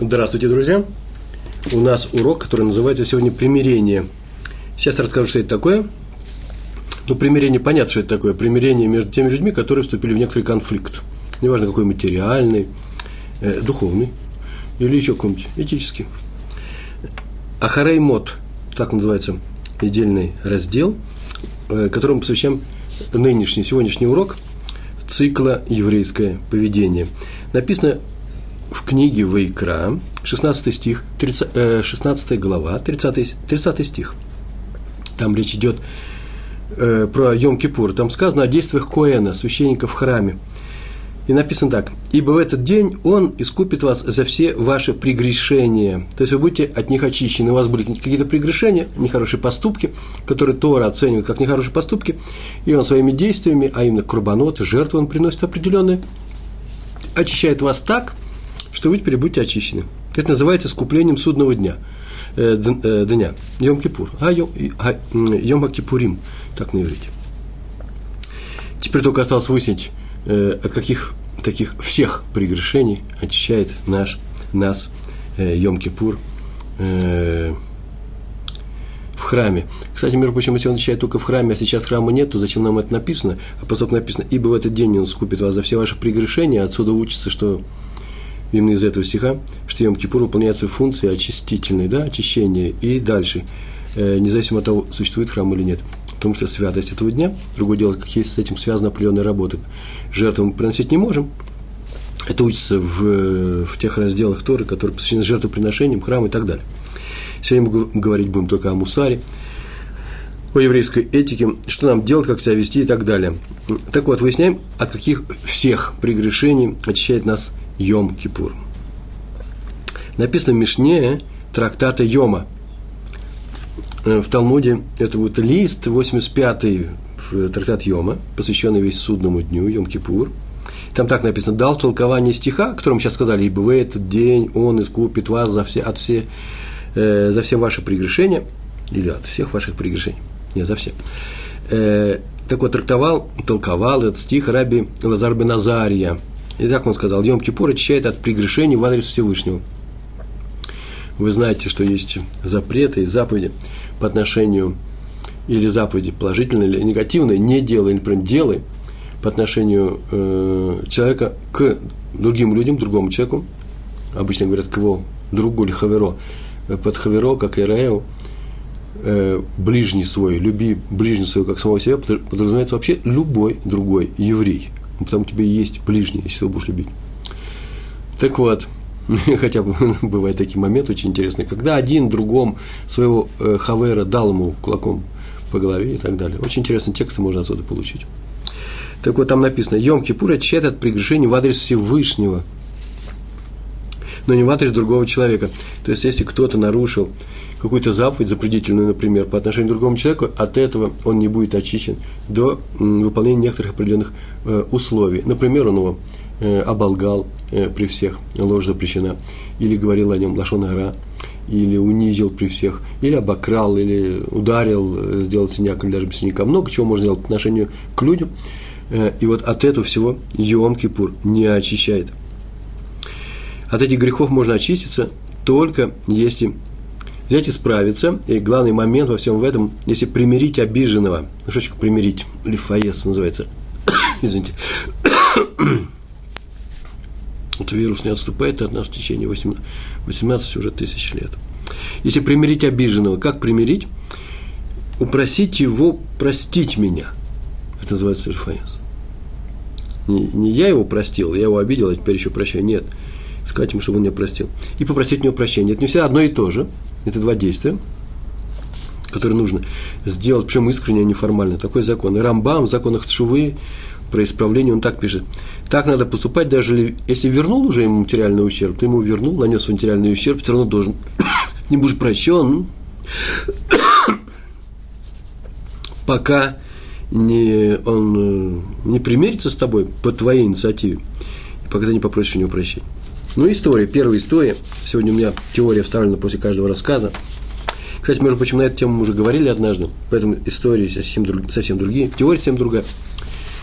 Здравствуйте, друзья! У нас урок, который называется сегодня «Примирение». Сейчас расскажу, что это такое. Ну, примирение, понятно, что это такое. Примирение между теми людьми, которые вступили в некоторый конфликт. Неважно, какой материальный, э, духовный или еще какой-нибудь этический. Ахарей мод, так называется отдельный раздел, э, которому посвящаем нынешний, сегодняшний урок цикла «Еврейское поведение». Написано в книге Вайкра, 16 стих, 30, 16 глава, 30, 30 стих. Там речь идет э, про Йом-Кипур. Там сказано о действиях Коэна, священника в храме. И написано так. «Ибо в этот день Он искупит вас за все ваши прегрешения». То есть вы будете от них очищены. У вас были какие-то прегрешения, нехорошие поступки, которые Тора оценивает как нехорошие поступки. И Он своими действиями, а именно курбаноты, жертвы Он приносит определенные, очищает вас так, что вы теперь будете очищены. Это называется скуплением судного дня, э, э, дня, Йом-Кипур, а Йом, а, Йом-Кипурим, так на иврите. Теперь только осталось выяснить, э, от каких таких всех прегрешений очищает наш, нас э, Йом-Кипур э, в храме. Кстати, между прочим, если он очищает только в храме, а сейчас храма нет, то зачем нам это написано? А поскольку написано, ибо в этот день он скупит вас за все ваши прегрешения, отсюда учится, что именно из этого стиха, что Йом Кипур выполняет свои функции очистительной, да, очищения и дальше, э, независимо от того, существует храм или нет. Потому что святость этого дня, другое дело, как есть с этим связана определенная работа. Жертву мы приносить не можем, это учится в, в тех разделах Торы, которые посвящены жертвоприношениям, храму и так далее. Сегодня мы говорить будем только о мусаре, о еврейской этике, что нам делать, как себя вести и так далее. Так вот, выясняем, от каких всех прегрешений очищает нас Йом-Кипур. Написано в Мишне трактата Йома. Э, в Талмуде это будет лист 85-й в трактат Йома, посвященный весь судному дню, Йом-Кипур. Там так написано, дал толкование стиха, о котором сейчас сказали, ибо в этот день он искупит вас за все, от все, э, за все ваши прегрешения, или от всех ваших прегрешений, не за все. Э, так вот, трактовал, толковал этот стих Раби Лазар бен Азария – и так он сказал, Йом Кипур очищает от прегрешений в адрес Всевышнего. Вы знаете, что есть запреты и заповеди по отношению или заповеди положительные или негативные, не делай, например, делай по отношению э, человека к другим людям, другому человеку, обычно говорят к его другу или хаверо, под хаверо, как и Раэу, э, ближний свой, люби ближний свой, как самого себя, подразумевается вообще любой другой еврей – потому тебе есть ближний, если его будешь любить. Так вот, хотя бы бывают такие моменты очень интересные, когда один другом своего э, хавера дал ему кулаком по голове и так далее. Очень интересные тексты можно отсюда получить. Так вот, там написано, Йом Кипур очищает от прегрешений в адрес Всевышнего, но не в адрес другого человека. То есть, если кто-то нарушил какую-то заповедь запретительную, например, по отношению к другому человеку, от этого он не будет очищен до выполнения некоторых определенных э, условий. Например, он его э, оболгал э, при всех, ложь запрещена, или говорил о нем лошон гора, или унизил при всех, или обокрал, или ударил, сделал синяк, или даже без синяка. Много чего можно делать по отношению к людям. И вот от этого всего Йом Кипур не очищает. От этих грехов можно очиститься только если взять и справиться. И главный момент во всем в этом, если примирить обиженного, ну, что примирить, лифаес называется, извините, вот вирус не отступает от нас в течение 18 уже тысяч лет. Если примирить обиженного, как примирить? Упросить его простить меня. Это называется лифаес. Не, не я его простил, я его обидел, а теперь еще прощаю. Нет. Сказать ему, чтобы он меня простил. И попросить у него прощения. Это не всегда одно и то же. Это два действия, которые нужно сделать, причем искренне, а не формально. Такой закон. И Рамбам в законах Тшувы про исправление, он так пишет. Так надо поступать, даже если вернул уже ему материальный ущерб, ты ему вернул, нанес материальный ущерб, все равно должен не будешь прощен, пока не, он э, не примирится с тобой по твоей инициативе, пока ты не попросишь у него прощения. Ну, история, первая история. Сегодня у меня теория вставлена после каждого рассказа. Кстати, между прочим, на эту тему мы уже говорили однажды, поэтому истории совсем, друг, совсем другие, теория совсем другая.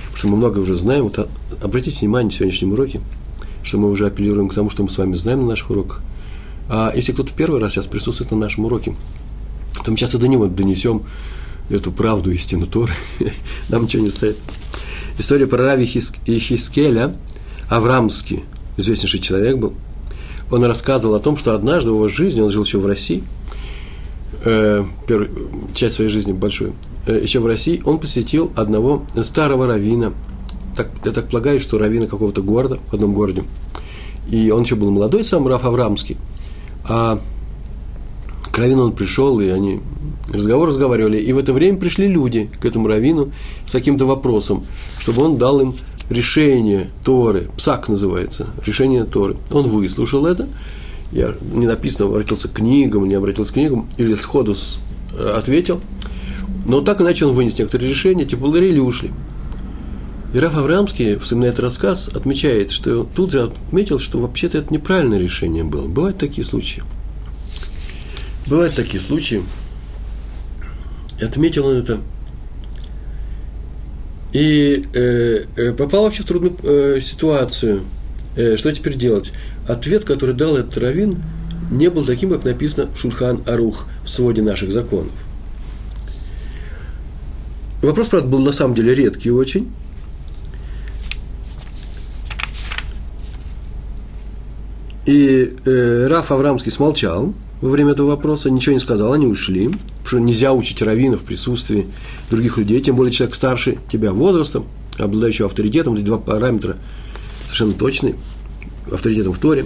Потому что мы много уже знаем. Вот, а, обратите внимание в сегодняшнем уроке, что мы уже апеллируем к тому, что мы с вами знаем на наших уроках, А если кто-то первый раз сейчас присутствует на нашем уроке, то мы часто до него донесем эту правду, истину Торы. Нам ничего не стоит. История про Рави Хискеля, Аврамский, известнейший человек был, он рассказывал о том, что однажды в его жизни, он жил еще в России, э, первую часть своей жизни большую, э, еще в России, он посетил одного старого равина. Так, я так полагаю, что равина какого-то города, в одном городе. И он еще был молодой, сам Раф Аврамский. А к равину он пришел, и они разговор разговаривали. И в это время пришли люди к этому равину с каким-то вопросом, чтобы он дал им решение Торы, псак называется, решение Торы. Он выслушал это, я не написано, обратился к книгам, не обратился к книгам, или сходу э, ответил. Но так иначе он вынес некоторые решения, те поблагодарили и ушли. И Раф Аврамский, вспоминая этот рассказ, отмечает, что тут же отметил, что вообще-то это неправильное решение было. Бывают такие случаи. Бывают такие случаи. И отметил он это и э, э, попал вообще в трудную э, ситуацию. Э, что теперь делать? Ответ, который дал этот раввин, не был таким, как написано в Шульхан Арух в своде наших законов. Вопрос, правда, был на самом деле редкий очень. И э, Раф Аврамский смолчал во время этого вопроса, ничего не сказал, они ушли что нельзя учить раввинов в присутствии других людей, тем более человек старше тебя возрастом, обладающий авторитетом, эти два параметра совершенно точные, авторитетом в Торе.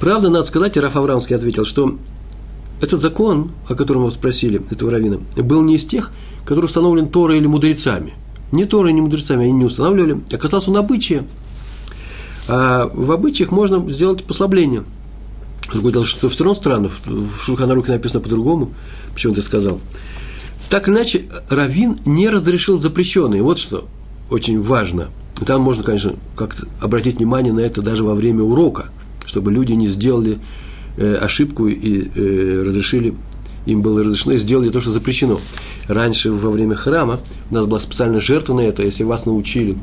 Правда, надо сказать, Раф Аврамский ответил, что этот закон, о котором вы спросили, этого раввина, был не из тех, который установлен Торой или мудрецами. Не Торой, не мудрецами, они не устанавливали, а касался он обычая. А в обычаях можно сделать послабление – Другое дело, что все равно странно, в Шульханарухе написано по-другому, почему ты сказал. Так иначе, Равин не разрешил запрещенные. Вот что очень важно. там можно, конечно, как-то обратить внимание на это даже во время урока, чтобы люди не сделали э, ошибку и э, разрешили, им было разрешено, и сделали то, что запрещено. Раньше, во время храма, у нас была специальная жертва на это, если вас научили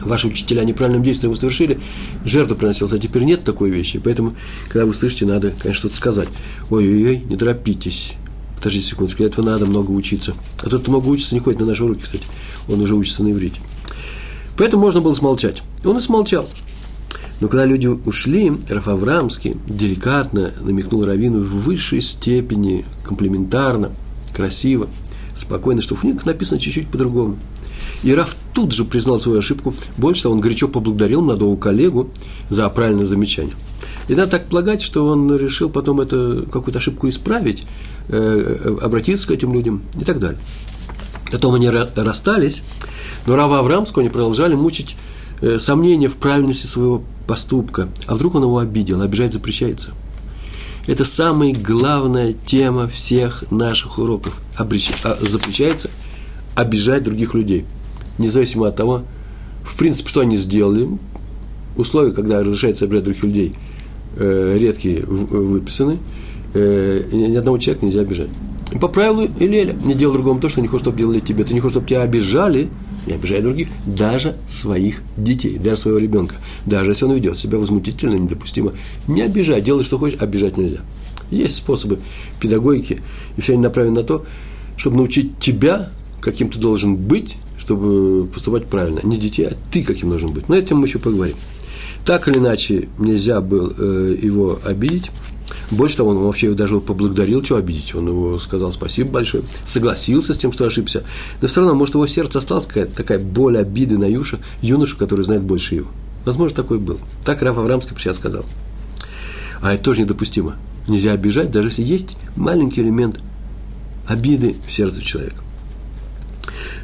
ваши учителя неправильным действием вы совершили, жертву приносилась, а теперь нет такой вещи. Поэтому, когда вы слышите, надо, конечно, что-то сказать. Ой-ой-ой, не торопитесь. Подождите секундочку, для этого надо много учиться. А тот, кто много учится, не ходит на наши уроки, кстати. Он уже учится на иврите. Поэтому можно было смолчать. Он и смолчал. Но когда люди ушли, Раф Аврамский деликатно намекнул Равину в высшей степени, комплементарно, красиво, спокойно, что в книгах написано чуть-чуть по-другому – и Раф тут же признал свою ошибку. Больше того, он горячо поблагодарил молодого коллегу за правильное замечание. И надо так полагать, что он решил потом это, какую-то ошибку исправить, э, э, обратиться к этим людям и так далее. Потом они расстались, но Рава Аврамского они продолжали мучить э, сомнения в правильности своего поступка. А вдруг он его обидел, обижать запрещается. Это самая главная тема всех наших уроков. Обрещ... А, запрещается обижать других людей – независимо от того, в принципе, что они сделали, условия, когда разрешается обижать других людей, э, редкие выписаны, э, ни одного человека нельзя обижать. По правилу Илеля, не делай другому то, что не хочешь, чтобы делали тебе. Ты не хочешь, чтобы тебя обижали, не обижай других, даже своих детей, даже своего ребенка. Даже если он ведет себя возмутительно, недопустимо. Не обижай, делай, что хочешь, обижать нельзя. Есть способы педагогики, и все они направлены на то, чтобы научить тебя, каким ты должен быть, чтобы поступать правильно. Не детей, а ты каким должен быть. Но этим мы еще поговорим. Так или иначе, нельзя было э, его обидеть. Больше того, он вообще его даже поблагодарил, что обидеть. Он его сказал спасибо большое, согласился с тем, что ошибся. Но все равно, может, его сердце осталась какая-то такая боль обиды на юша, юношу, который знает больше его. Возможно, такой был. Так Раф Аврамский сейчас сказал. А это тоже недопустимо. Нельзя обижать, даже если есть маленький элемент обиды в сердце человека.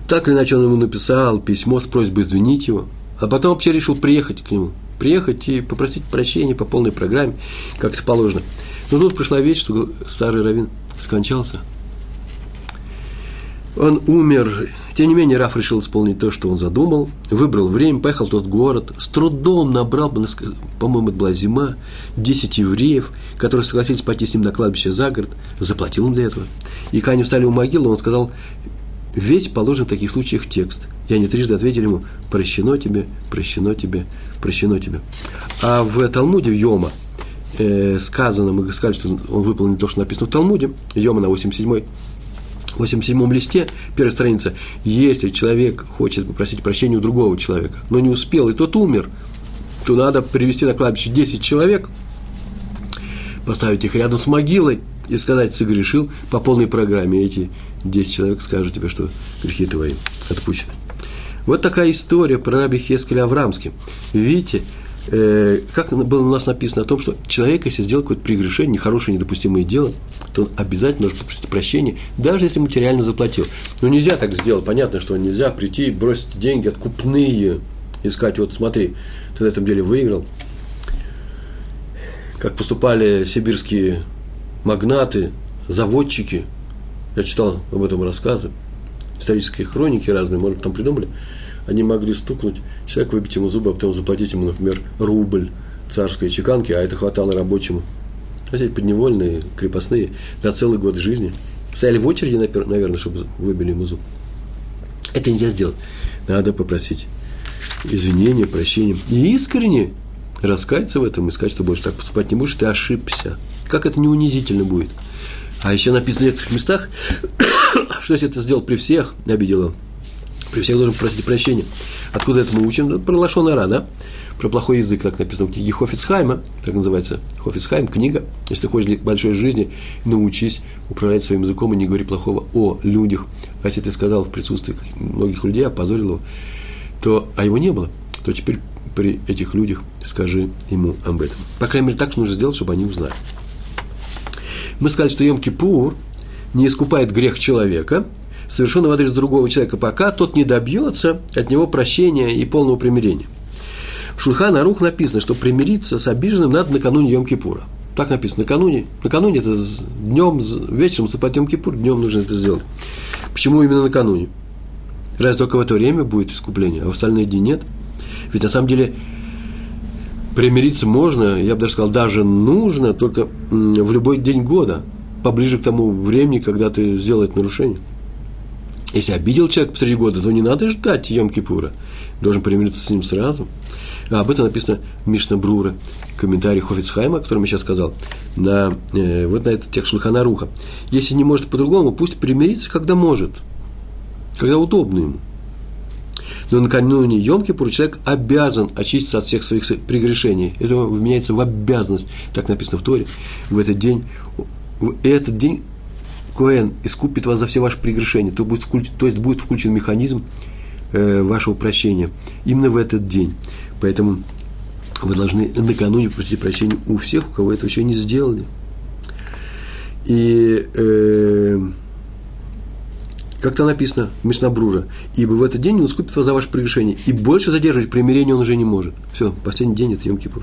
Так или иначе он ему написал письмо с просьбой извинить его, а потом вообще решил приехать к нему. Приехать и попросить прощения по полной программе, как это положено. Но тут пришла вещь, что старый раввин скончался. Он умер. Тем не менее, Раф решил исполнить то, что он задумал. Выбрал время, поехал в тот город. С трудом набрал, по-моему, это была зима, 10 евреев, которые согласились пойти с ним на кладбище за город. Заплатил им для этого. И когда они встали у могилы, он сказал, весь положен в таких случаях текст. И они трижды ответили ему «прощено тебе, прощено тебе, прощено тебе». А в Талмуде, Йома, э, сказано, мы сказали, что он выполнил то, что написано в Талмуде, идем на 87 87 листе, первая страница, если человек хочет попросить прощения у другого человека, но не успел, и тот умер, то надо привести на кладбище 10 человек, поставить их рядом с могилой и сказать, согрешил по полной программе. Эти 10 человек скажут тебе, что грехи твои отпущены. Вот такая история про раби Хескеля Аврамски. Видите, э, как было у нас написано о том, что человек, если сделал какое-то прегрешение, нехорошее, недопустимое дело, то он обязательно должен попросить прощения, даже если материально заплатил. Но нельзя так сделать. Понятно, что нельзя прийти, бросить деньги откупные, и сказать, вот смотри, ты на этом деле выиграл. Как поступали сибирские магнаты, заводчики. Я читал об этом рассказы, исторические хроники разные, может, там придумали – они могли стукнуть, человек выбить ему зубы, а потом заплатить ему, например, рубль царской чеканки, а это хватало рабочему. Эти подневольные, крепостные, на целый год жизни. Стояли в очереди, наверное, чтобы выбили ему зуб. Это нельзя сделать. Надо попросить извинения, прощения. И искренне раскаяться в этом и сказать, что больше так поступать не будешь, ты ошибся. Как это не унизительно будет. А еще написано в некоторых местах, что если это сделал при всех, обидел он, при всех должен просить прощения. Откуда это мы учим? Про Лашонара, да? Про плохой язык, так написано в книге Хофицхайма, так называется Хофицхайм, книга. Если ты хочешь большой жизни, научись управлять своим языком и не говори плохого о людях. А если ты сказал в присутствии многих людей, опозорил его, то, а его не было, то теперь при этих людях скажи ему об этом. По крайней мере, так нужно сделать, чтобы они узнали. Мы сказали, что Йом-Кипур не искупает грех человека – совершенного в адрес другого человека, пока тот не добьется от него прощения и полного примирения. В Шульхан Арух написано, что примириться с обиженным надо накануне Йом-Кипура. Так написано, накануне. Накануне это днем, вечером вступать Йом-Кипур, днем нужно это сделать. Почему именно накануне? Разве только в это время будет искупление, а в остальные дни нет? Ведь на самом деле примириться можно, я бы даже сказал, даже нужно, только в любой день года, поближе к тому времени, когда ты сделал это нарушение. Если обидел человек посреди года, то не надо ждать Йом-Кипура. Должен примириться с ним сразу. А об этом написано Мишна Брура, комментарий Хофицхайма, о котором я сейчас сказал, на, э, вот на этот текст Руха. Если не может по-другому, пусть примирится, когда может, когда удобно ему. Но накануне Йом-Кипура человек обязан очиститься от всех своих прегрешений. Это вменяется в обязанность, так написано в Торе. В этот день, в этот день Коэн искупит вас за все ваши прегрешения, то, будет включен, то есть будет включен механизм э, вашего прощения именно в этот день. Поэтому вы должны накануне просить прощения у всех, у кого это еще не сделали. И э, как-то написано в Мишнабрура, ибо в этот день он искупит вас за ваше прегрешение, и больше задерживать примирение он уже не может. Все, последний день это Йом-Кипур.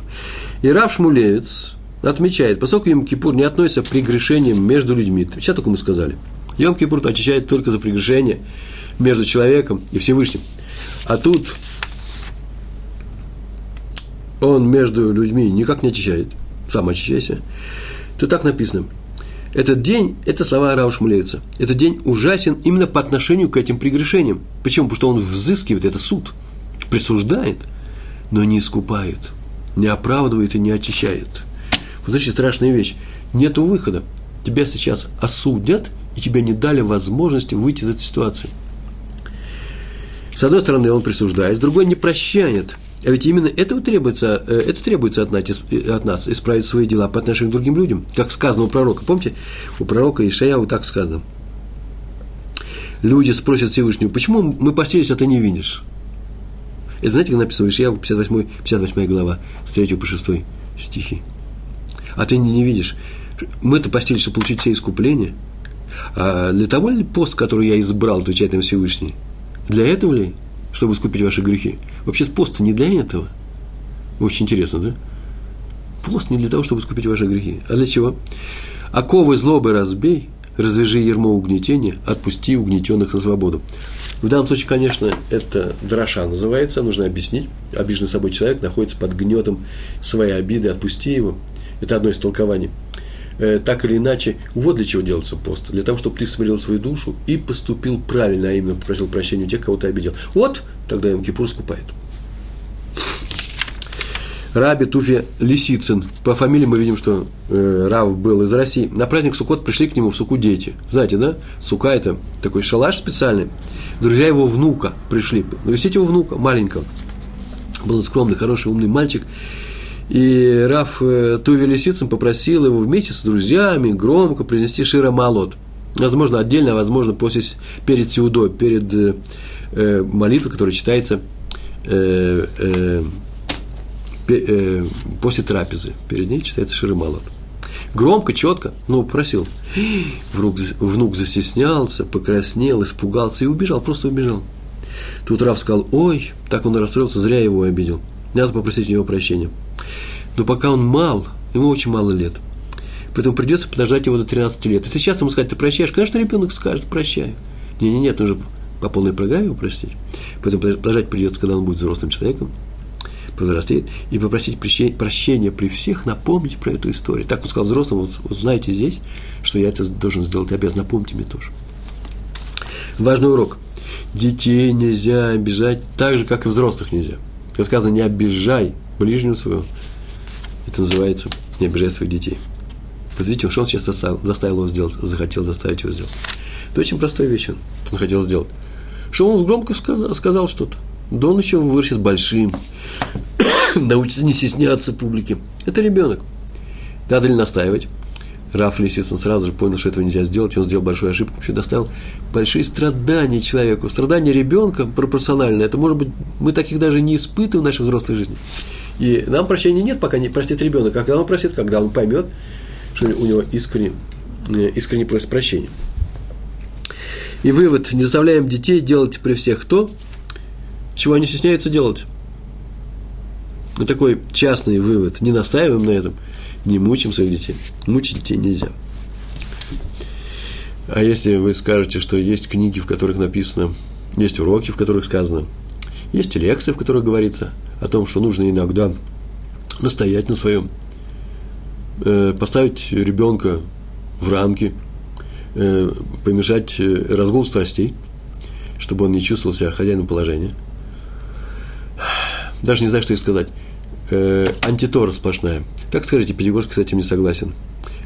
И Рав Шмулевец, отмечает, поскольку Йом-Кипур не относится к прегрешениям между людьми. Сейчас только мы сказали. Йом-Кипур очищает только за прегрешение между человеком и Всевышним. А тут он между людьми никак не очищает. Сам очищайся. То так написано. Этот день, это слова Рава Шмулевица, этот день ужасен именно по отношению к этим прегрешениям. Почему? Потому что он взыскивает, это суд, присуждает, но не искупает, не оправдывает и не очищает. Вот знаете, страшная вещь. Нету выхода. Тебя сейчас осудят, и тебе не дали возможности выйти из этой ситуации. С одной стороны, он присуждает, с другой не прощает. А ведь именно этого требуется, э, это требуется от нас, э, от нас, исправить свои дела по отношению к другим людям. Как сказано у пророка. Помните, у пророка Ишаяу так сказано. Люди спросят Всевышнего, почему мы постились, а ты не видишь? Это знаете, как написано в Ишаяу, 58, 58 глава, с 3 по 6 стихи а ты не, видишь. Мы-то постились, чтобы получить все искупления. А для того ли пост, который я избрал, отвечает им Всевышний? Для этого ли? Чтобы искупить ваши грехи? Вообще-то пост не для этого. Очень интересно, да? Пост не для того, чтобы искупить ваши грехи. А для чего? Оковы злобы разбей, развяжи ермо угнетения, отпусти угнетенных на свободу. В данном случае, конечно, это дроша называется, нужно объяснить. Обиженный собой человек находится под гнетом своей обиды, отпусти его, это одно из толкований. Э, так или иначе, вот для чего делается пост. Для того, чтобы ты смирил свою душу и поступил правильно, а именно попросил прощения у тех, кого ты обидел. Вот тогда им Кипур скупает. Раби Туфи Лисицын. По фамилии мы видим, что э, Рав был из России. На праздник Сукот пришли к нему в Суку дети. Знаете, да? Сука – это такой шалаш специальный. Друзья его внука пришли. Навестить его внука, маленького. Был скромный, хороший, умный мальчик. И Раф э, Туви Лисицын попросил его вместе с друзьями громко произнести Шира Малот. Возможно, отдельно, возможно, после, перед Сеудой, перед э, э молитвой, которая читается э, э, Э, после трапезы. Перед ней читается Ширималот. Громко, четко, но попросил. Внук, внук застеснялся, покраснел, испугался и убежал, просто убежал. Тут Раф сказал, ой, так он расстроился, зря его обидел. Надо попросить у него прощения. Но пока он мал, ему очень мало лет. Поэтому придется подождать его до 13 лет. Если сейчас ему сказать, ты прощаешь, конечно, ребенок скажет, прощаю. Не-не-нет, нужно по полной программе его простить. Поэтому подождать придется, когда он будет взрослым человеком повзрослеет, и попросить прощения при всех, напомнить про эту историю. Так он сказал взрослым, вот, вот знаете здесь, что я это должен сделать, обязан, напомните мне тоже. Важный урок. Детей нельзя обижать так же, как и взрослых нельзя. Как сказано, не обижай ближнего своего. Это называется не обижай своих детей. Вот что он сейчас заставил, заставил его сделать, захотел заставить его сделать. Это очень простая вещь он, он хотел сделать. Что он громко сказал, сказал что-то. Да он еще вырастет большим, научится не стесняться публики. Это ребенок. Надо ли настаивать? Раф Лисицын сразу же понял, что этого нельзя сделать, он сделал большую ошибку, еще доставил большие страдания человеку. Страдания ребенка пропорционально, это может быть, мы таких даже не испытываем в нашей взрослой жизни. И нам прощения нет, пока не простит ребенок. Когда он простит, когда он поймет, что у него искренне, э, искренне просит прощения. И вывод, не заставляем детей делать при всех то, чего они стесняются делать. Вот такой частный вывод. Не настаиваем на этом, не мучим своих детей. Мучить детей нельзя. А если вы скажете, что есть книги, в которых написано, есть уроки, в которых сказано, есть лекции, в которых говорится о том, что нужно иногда настоять на своем, э, поставить ребенка в рамки, э, помешать э, разгул страстей, чтобы он не чувствовал себя хозяином положения – даже не знаю, что и сказать, антитора сплошная. Как скажите, Пятигорский с этим не согласен.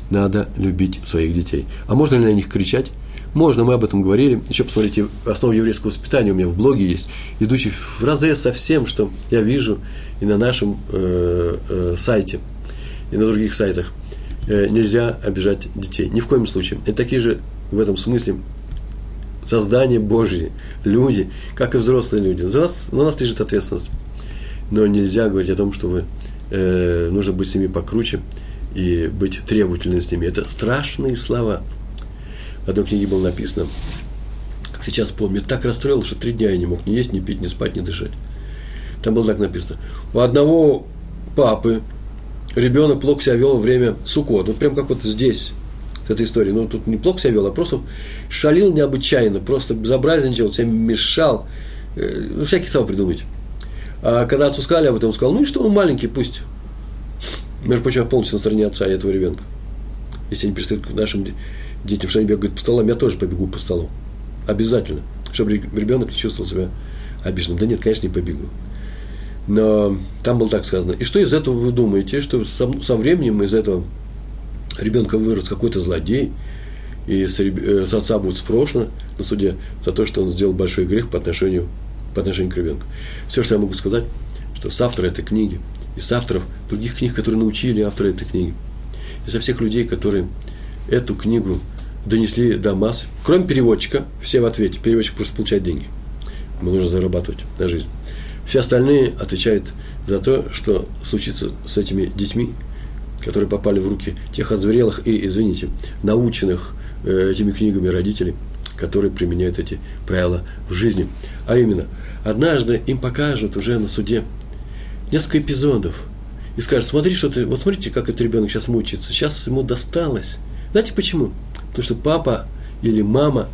Надо любить своих детей. А можно ли на них кричать? Можно, мы об этом говорили. Еще посмотрите, основа еврейского воспитания у меня в блоге есть, идущий в разрез со всем, что я вижу и на нашем э, э, сайте, и на других сайтах. Э, нельзя обижать детей. Ни в коем случае. Это такие же в этом смысле создания Божьи, люди, как и взрослые люди. За нас, на нас лежит ответственность но нельзя говорить о том, что вы, э, нужно быть с ними покруче и быть требовательным с ними. Это страшные слова. Одной книге было написано, как сейчас помню, так расстроил, что три дня я не мог ни есть, ни пить, ни спать, ни дышать. Там было так написано. У одного папы ребенок плохо себя вел во время сукот. Вот прям как вот здесь, с этой историей. Ну, тут не плохо себя вел, а просто шалил необычайно, просто безобразничал, всем мешал. Э, ну, всякие слова придумать. А когда отцу сказали об этом, он сказал, ну и что, он маленький, пусть. Между прочим, я полностью на стороне отца и этого ребенка. Если они перестают к нашим детям, что они бегают по столам, я тоже побегу по столу. Обязательно. Чтобы ребенок не чувствовал себя обиженным. Да нет, конечно, не побегу. Но там было так сказано. И что из этого вы думаете? Что со, со временем из этого ребенка вырос какой-то злодей, и с, э, с отца будет спрошено на суде за то, что он сделал большой грех по отношению по отношению к ребенку. Все, что я могу сказать, что с автора этой книги, и с авторов других книг, которые научили автора этой книги, и со всех людей, которые эту книгу донесли до масс, кроме переводчика, все в ответе. Переводчик просто получает деньги. Ему нужно зарабатывать на жизнь. Все остальные отвечают за то, что случится с этими детьми, которые попали в руки тех озверелых и, извините, наученных э, этими книгами родителей, которые применяют эти правила в жизни. А именно, однажды им покажут уже на суде несколько эпизодов и скажут, смотри, что ты, вот смотрите, как этот ребенок сейчас мучается, сейчас ему досталось. Знаете почему? Потому что папа или мама,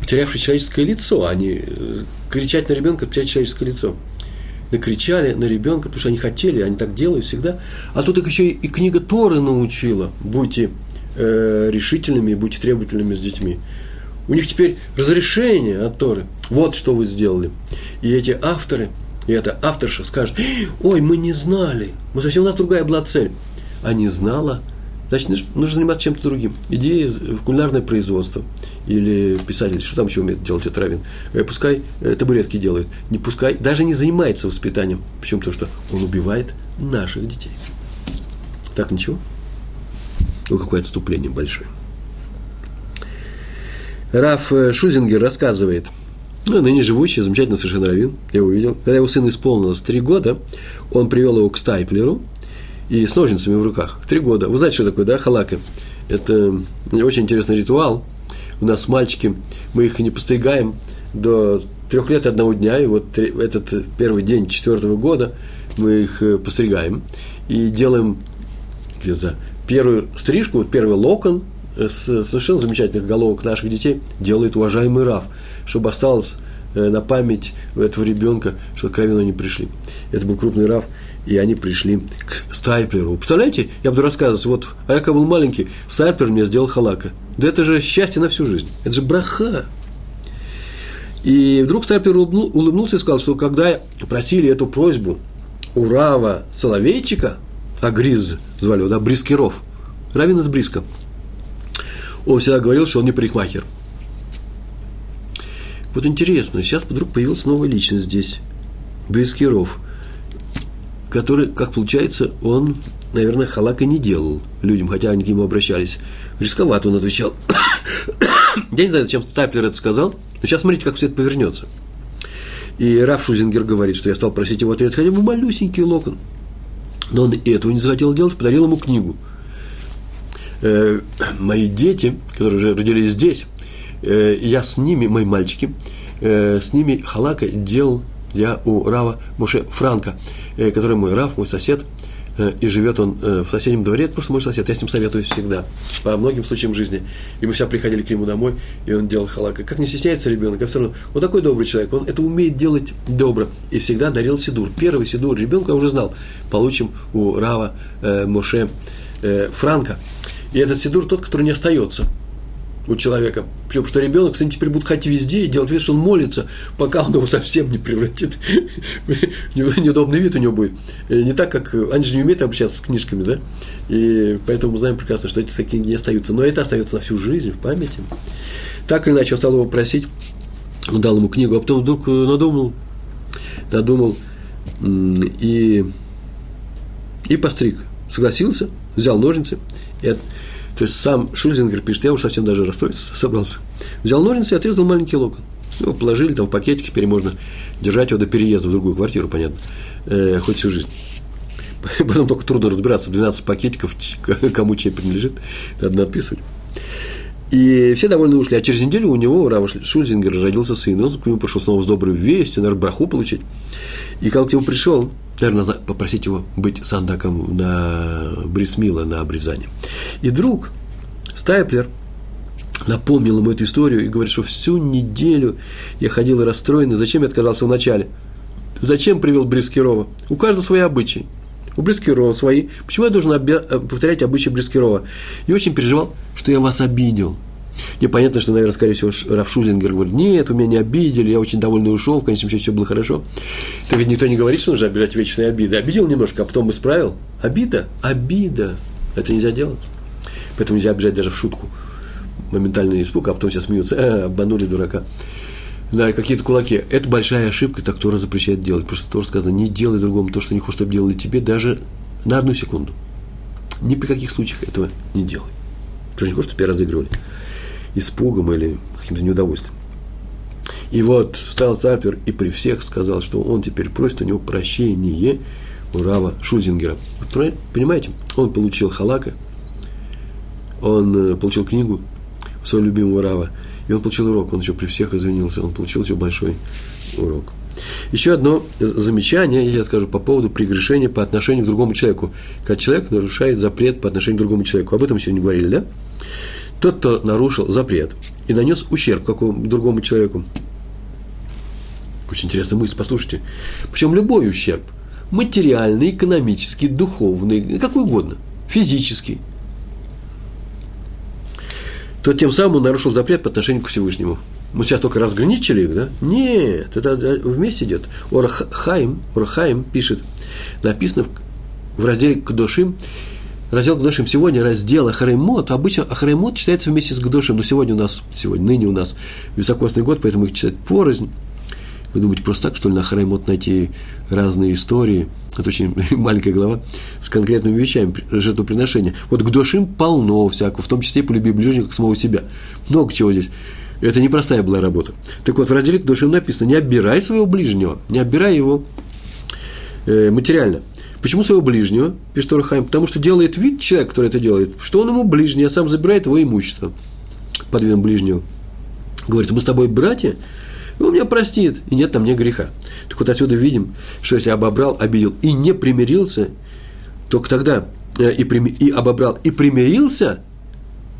потерявший человеческое лицо, они э, кричать на ребенка, потерять человеческое лицо. Накричали на ребенка, потому что они хотели, они так делают всегда. А тут их еще и книга Торы научила. Будьте э, решительными, будьте требовательными с детьми. У них теперь разрешение от Торы. Вот что вы сделали. И эти авторы, и эта авторша скажет, ой, мы не знали, мы совсем у нас другая была цель. А не знала, значит, нужно заниматься чем-то другим. Иди в кулинарное производство или писатель, что там еще умеет делать этот равен. Э, пускай э, табуретки делает, не пускай, даже не занимается воспитанием. Почему? Потому что он убивает наших детей. Так ничего? Ну, какое отступление большое. Раф э, Шузингер рассказывает, ну, ныне живущий, замечательно совершенно раввин, я его видел. Когда его сын исполнилось три года, он привел его к Стайплеру и с ножницами в руках. Три года. Вы знаете, что такое, да, халака? Это очень интересный ритуал. У нас мальчики, мы их не постригаем до трех лет одного дня, и вот этот первый день четвертого года мы их э, постригаем и делаем где за первую стрижку, вот первый локон э, с совершенно замечательных головок наших детей делает уважаемый Раф, чтобы осталось э, на память у этого ребенка, что откровенно они пришли. Это был крупный Раф, и они пришли к Стайплеру. Представляете, я буду рассказывать, вот, а я когда был маленький, Стайплер мне сделал халака. Да это же счастье на всю жизнь, это же браха. И вдруг Стайплер улыбнулся и сказал, что когда просили эту просьбу у Рава Соловейчика, а Гриз звали его, да, Брискиров, раввин из Бриска. Он всегда говорил, что он не парикмахер. Вот интересно, сейчас вдруг появилась новая личность здесь, Брискиров, который, как получается, он, наверное, халака не делал людям, хотя они к нему обращались. Рисковато он отвечал. Я не знаю, зачем Стаплер это сказал, но сейчас смотрите, как все это повернется. И Раф Шузингер говорит, что я стал просить его ответить хотя бы малюсенький локон – но он и этого не захотел делать, подарил ему книгу. Э, мои дети, которые уже родились здесь, э, я с ними, мои мальчики, э, с ними халака делал я у Рава Муше Франка, который мой Рав, мой сосед, Э, и живет он э, в соседнем дворе, это просто мой сосед, я с ним советуюсь всегда, по многим случаям жизни. И мы всегда приходили к нему домой, и он делал халака. Как не стесняется ребенок, а все равно, он такой добрый человек, он это умеет делать добро, и всегда дарил сидур. Первый сидур ребенка я уже знал, получим у Рава э, Моше э, Франка. И этот сидур тот, который не остается – у человека. Причем, что ребенок ним теперь будет ходить везде и делать вид, что он молится, пока он его совсем не превратит. Неудобный вид у него будет. Не так, как они же не умеют общаться с книжками, да? И поэтому мы знаем прекрасно, что эти такие не остаются. Но это остается на всю жизнь, в памяти. Так или иначе, он стал его просить, он дал ему книгу, а потом вдруг надумал, надумал и, и постриг. Согласился, взял ножницы, и то есть сам Шульзингер пишет, я уж совсем даже расстроиться собрался. Взял ножницы и отрезал маленький локон. Его положили там в пакетик, теперь можно держать его до переезда в другую квартиру, понятно, э, хоть всю жизнь. Потом только трудно разбираться, 12 пакетиков, кому чей принадлежит, надо надписывать. И все довольно ушли. А через неделю у него, у Рава Шульзингера, родился сын. Он к нему пришел снова с доброй вестью, наверное, браху получить. И когда к нему пришел, наверное, попросить его быть сандаком на Брисмила, на обрезание. И друг Стайплер напомнил ему эту историю и говорит, что всю неделю я ходил расстроенный, зачем я отказался вначале? Зачем привел Брискирова? У каждого свои обычаи. У Брискирова свои. Почему я должен повторять обычаи Брискирова? И очень переживал, что я вас обидел – Непонятно, что, наверное, скорее всего, Раф Шузингер говорит, нет, вы меня не обидели, я очень довольный ушел, в конечном счете все было хорошо. Так ведь никто не говорит, что нужно обижать вечные обиды. Обидел немножко, а потом исправил. Обида, обида. Это нельзя делать. Поэтому нельзя обижать даже в шутку. Моментальный испуг, а потом все смеются, э, обманули дурака. Да, какие-то кулаки. Это большая ошибка, так Тора запрещает делать. Просто тоже сказано, не делай другому то, что не хочешь, чтобы делали тебе, даже на одну секунду. Ни при каких случаях этого не делай. Же не хочешь, чтобы тебя разыгрывали испугом или каким-то неудовольствием. И вот встал Царпер и при всех сказал, что он теперь просит у него прощение у Рава Шульзингера. Понимаете, он получил халака, он э, получил книгу своего любимого Рава, и он получил урок, он еще при всех извинился, он получил еще большой урок. Еще одно замечание, я скажу, по поводу прегрешения по отношению к другому человеку. Когда человек нарушает запрет по отношению к другому человеку. Об этом сегодня говорили, да? Тот, кто нарушил запрет и нанес ущерб какому другому человеку. Очень интересная мысль, послушайте. Причем любой ущерб. Материальный, экономический, духовный, какой угодно. Физический. То тем самым он нарушил запрет по отношению к Всевышнему. Мы сейчас только разграничили их, да? Нет, это вместе идет. Орхаим, Орхаим пишет, написано в разделе Кдошим, раздел Гдошим сегодня, раздел Ахаремот, обычно Ахаремот читается вместе с Гдошим, но сегодня у нас, сегодня, ныне у нас високосный год, поэтому их читать порознь. Вы думаете, просто так, что ли, на Хараймот найти разные истории? Это очень маленькая глава с конкретными вещами жертвоприношения. Вот к полно всякого, в том числе и полюби ближнего, как самого себя. Много чего здесь. Это непростая была работа. Так вот, в разделе к душим написано, не обирай своего ближнего, не обирай его э, материально. Почему своего ближнего, пишет Орхайм? Потому что делает вид человек, который это делает, что он ему ближний, а сам забирает его имущество под видом ближнего. Говорится, мы с тобой братья, и он меня простит, и нет там мне греха. Так вот отсюда видим, что если обобрал, обидел и не примирился, только тогда э, и, прими, и обобрал, и примирился,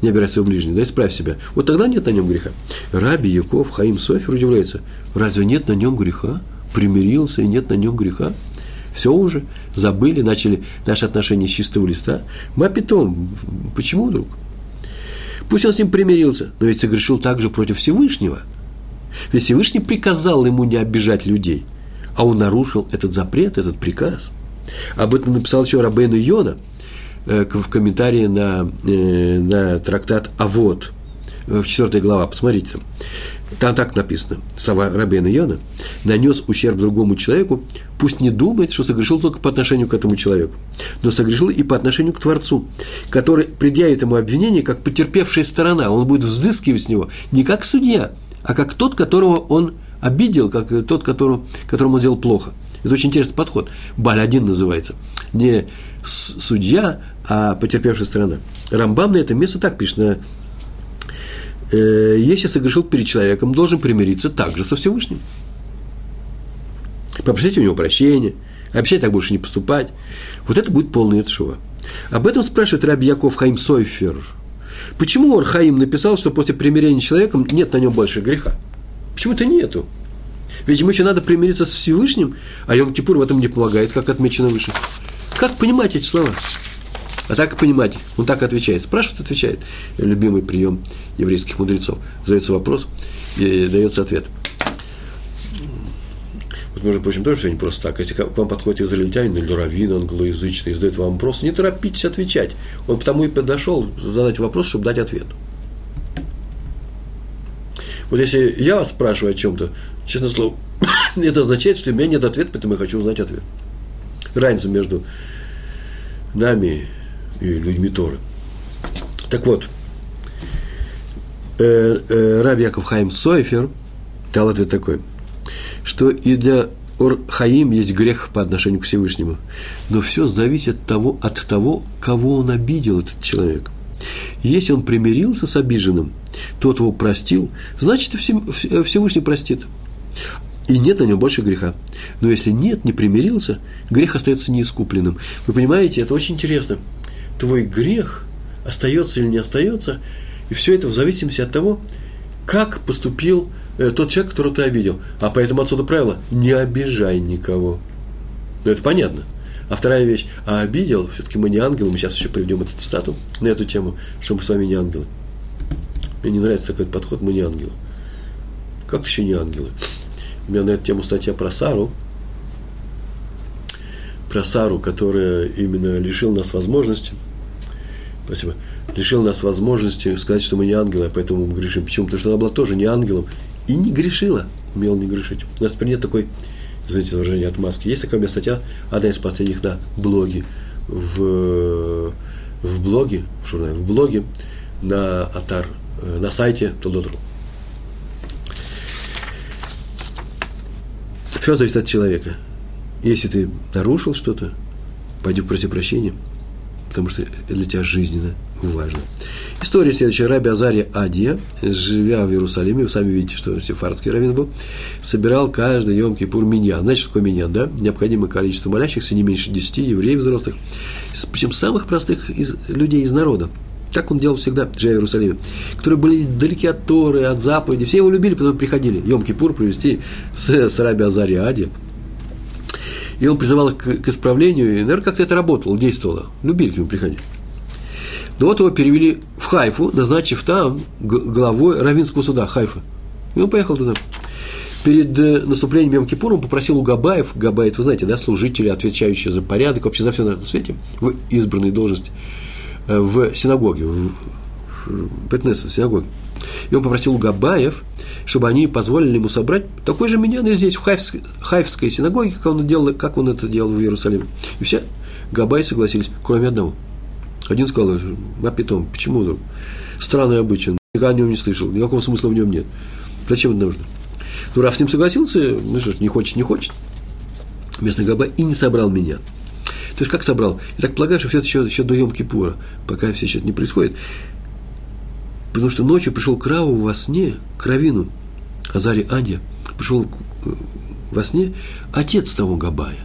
не обирай своего ближнего, да, исправь себя. Вот тогда нет на нем греха. Раби Яков, Хаим Софер удивляется, разве нет на нем греха? Примирился, и нет на нем греха? Все уже, забыли, начали наши отношения с чистого листа. Мы питом, почему вдруг? Пусть он с ним примирился, но ведь согрешил также против Всевышнего – ведь Всевышний приказал ему не обижать людей, а он нарушил этот запрет, этот приказ. Об этом написал еще Рабейну Йона э, в комментарии на, э, на трактат «Авод», э, в 4 глава, посмотрите там. Так написано, слова Рабейна Йона, нанес ущерб другому человеку, пусть не думает, что согрешил только по отношению к этому человеку, но согрешил и по отношению к Творцу, который предъявит ему обвинение как потерпевшая сторона, он будет взыскивать с него не как судья, а как тот, которого он обидел, как тот, которому, которому он сделал плохо. Это очень интересный подход. Баль один называется. Не судья, а потерпевшая сторона. Рамбам на это место так пишет. На, э, если согрешил перед человеком, должен примириться также со Всевышним. Попросить у него прощения, обещать так больше не поступать. Вот это будет полный отшива. Об этом спрашивает Раби Яков Хаим Сойфер – Почему Орхаим написал, что после примирения с человеком нет на нем больше греха? Почему-то нету. Ведь ему еще надо примириться с Всевышним, а Йом-Кипур в этом не помогает, как отмечено выше. Как понимать эти слова? А так понимать. Он так отвечает. Спрашивает, отвечает. Любимый прием еврейских мудрецов. Задается вопрос и дается ответ между прочим, тоже все не просто так. Если к вам подходит израильтянин или раввин англоязычный и задает вам вопрос, не торопитесь отвечать. Он потому и подошел задать вопрос, чтобы дать ответ. Вот если я вас спрашиваю о чем-то, честно слово, это означает, что у меня нет ответа, поэтому я хочу узнать ответ. Разница между нами и людьми Торы. Так вот, э, э, Раби Яков Хайм Сойфер дал ответ такой – что и для Ор-Хаим есть грех по отношению к Всевышнему. Но все зависит от того, от того, кого он обидел, этот человек. Если он примирился с обиженным, тот его простил, значит, Всевышний простит. И нет на нем больше греха. Но если нет, не примирился, грех остается неискупленным. Вы понимаете, это очень интересно. Твой грех остается или не остается, и все это в зависимости от того, как поступил Э, тот человек, которого ты обидел. А поэтому отсюда правило – не обижай никого. Ну, это понятно. А вторая вещь, а обидел, все-таки мы не ангелы, мы сейчас еще приведем эту цитату на эту тему, что мы с вами не ангелы. Мне не нравится такой подход, мы не ангелы. Как еще не ангелы? У меня на эту тему статья про Сару, про Сару, которая именно лишил нас возможности, спасибо, лишил нас возможности сказать, что мы не ангелы, а поэтому мы грешим. Почему? Потому что она была тоже не ангелом, и не грешила, умела не грешить. У нас теперь такой, извините выражение, отмазки. Есть такая у меня статья, одна из последних на блоге, в, в блоге, в журнале, в блоге на Атар, э, на сайте Толдотру. Все зависит от человека. Если ты нарушил что-то, пойди проси прощения, потому что это для тебя жизненно важно. История следующая. Раби Азария Адия, живя в Иерусалиме, вы сами видите, что сефардский раввин был, собирал каждый Йом Кипур миньян. Знаете, что такое миньян, да? Необходимое количество молящихся, не меньше десяти евреев взрослых, причем самых простых из, людей из народа. Так он делал всегда, живя в Иерусалиме. Которые были далеки от Торы, от заповеди. Все его любили, потом приходили. Йом Кипур провести с, с Раби Азари Ади. И он призывал их к, к исправлению, и, наверное, как-то это работало, действовало. Любили к нему приходить. Но вот его перевели в Хайфу, назначив там главой Равинского суда Хайфа. И он поехал туда. Перед э, наступлением Йом Кипура он попросил у Габаев, Габаев, вы знаете, да, служители, отвечающие за порядок, вообще за все на этом свете, в избранной должности, э, в синагоге, в, Петнесе, в синагоге. И он попросил у Габаев, чтобы они позволили ему собрать такой же миньон и здесь, в Хайфской, Хайфской синагоге, как он, делал, как он это делал в Иерусалиме. И все Габаи согласились, кроме одного. Один сказал, а питом, почему вдруг? Странный обычай, никогда о нем не слышал, никакого смысла в нем нет. Зачем это нужно? Ну, раз с ним согласился, ну что ж, не хочет, не хочет. Местный Габай и не собрал меня. То есть, как собрал? Я так полагаю, что все это еще, еще до Йом-Кипура, пока все сейчас не происходит. Потому что ночью пришел к во сне, к Равину, Азаре пришел во сне отец того Габая.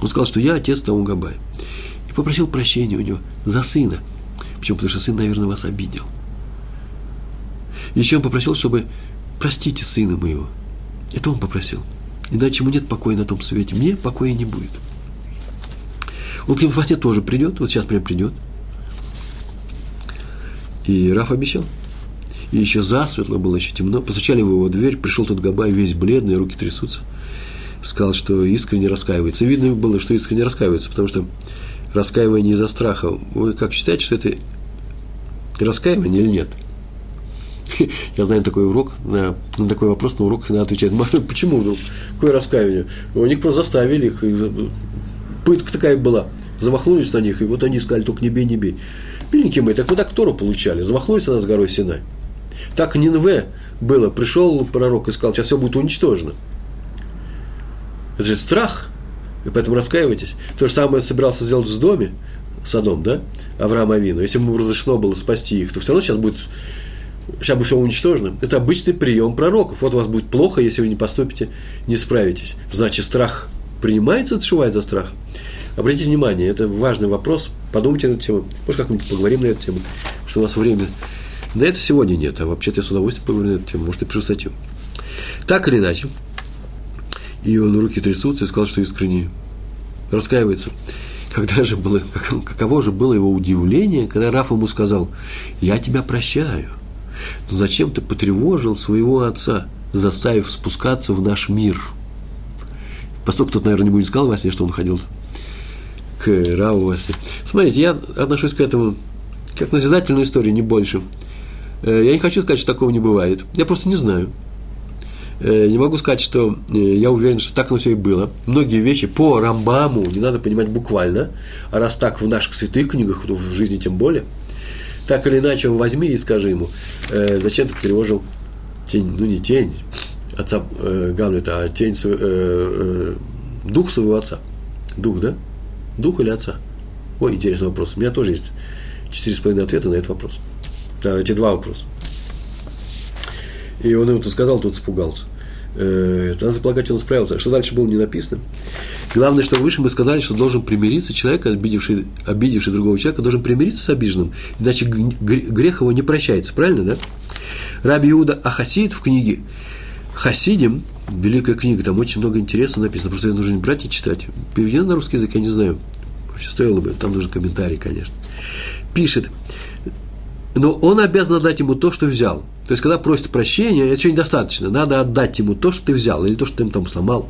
Он сказал, что я отец того Габая. И попросил прощения у него за сына. Почему? Потому что сын, наверное, вас обидел. Еще он попросил, чтобы простите сына моего. Это он попросил. Иначе ему нет покоя на том свете. Мне покоя не будет. Он к нему во сне тоже придет, вот сейчас прям придет. И Раф обещал. И еще засветло было, еще темно. Постучали в его дверь, пришел тот Габай, весь бледный, руки трясутся. Сказал, что искренне раскаивается. видно было, что искренне раскаивается, потому что раскаивание из-за страха. Вы как считаете, что это раскаивание или нет? Я знаю такой урок, на, на такой вопрос на урок надо отвечать. Почему? Ну, какое раскаивание? У них просто заставили их. Пытка такая была. Замахнулись на них, и вот они сказали, только не бей, не бей. Миленькие мои, так мы так Тору получали. Замахнулись на нас горой Синай. Так Нинве было. Пришел пророк и сказал, сейчас все будет уничтожено. Это же страх. И поэтому раскаивайтесь. То же самое собирался сделать в доме, Садом, да, Авраам Авину. Если ему разрешено было спасти их, то все равно сейчас будет, сейчас будет все уничтожено. Это обычный прием пророков. Вот у вас будет плохо, если вы не поступите, не справитесь. Значит, страх принимается, отшивает за страх. Обратите внимание, это важный вопрос. Подумайте на эту тему. Может, как-нибудь поговорим на эту тему, что у нас время на это сегодня нет, а вообще-то я с удовольствием поговорю на эту тему, может, я пишу статью. Так или иначе, и он руки трясутся и сказал, что искренне раскаивается. Когда же было, каково же было его удивление, когда Раф ему сказал, я тебя прощаю, но зачем ты потревожил своего отца, заставив спускаться в наш мир? Поскольку кто-то, наверное, не будет сказал во сне, что он ходил к Раву во сне. Смотрите, я отношусь к этому как назидательную историю, не больше. Э, я не хочу сказать, что такого не бывает. Я просто не знаю. Э, не могу сказать, что э, я уверен, что так оно все и было. Многие вещи по Рамбаму не надо понимать буквально, а раз так в наших святых книгах, то в жизни тем более, так или иначе возьми и скажи ему, зачем ты потревожил тень, ну не тень отца Гамлета, а тень, э, дух своего отца. Дух, да? Дух или отца? Ой, интересный вопрос. У меня тоже есть четыре с половиной ответа на этот вопрос. Да, эти два вопроса. И он ему тут сказал, тут испугался. Э, надо полагать, он справился. Что дальше было не написано. Главное, что выше мы сказали, что должен примириться человек, обидевший, обидевший другого человека, должен примириться с обиженным, иначе грех его не прощается. Правильно, да? Раби Иуда Ахасид в книге Хасидим, великая книга, там очень много интересного написано, просто ее нужно брать и читать. Переведено на русский язык, я не знаю. Вообще стоило бы, там нужен комментарий, конечно. Пишет, но он обязан отдать ему то, что взял. То есть, когда просит прощения, это еще недостаточно. Надо отдать ему то, что ты взял, или то, что ты ему там сломал.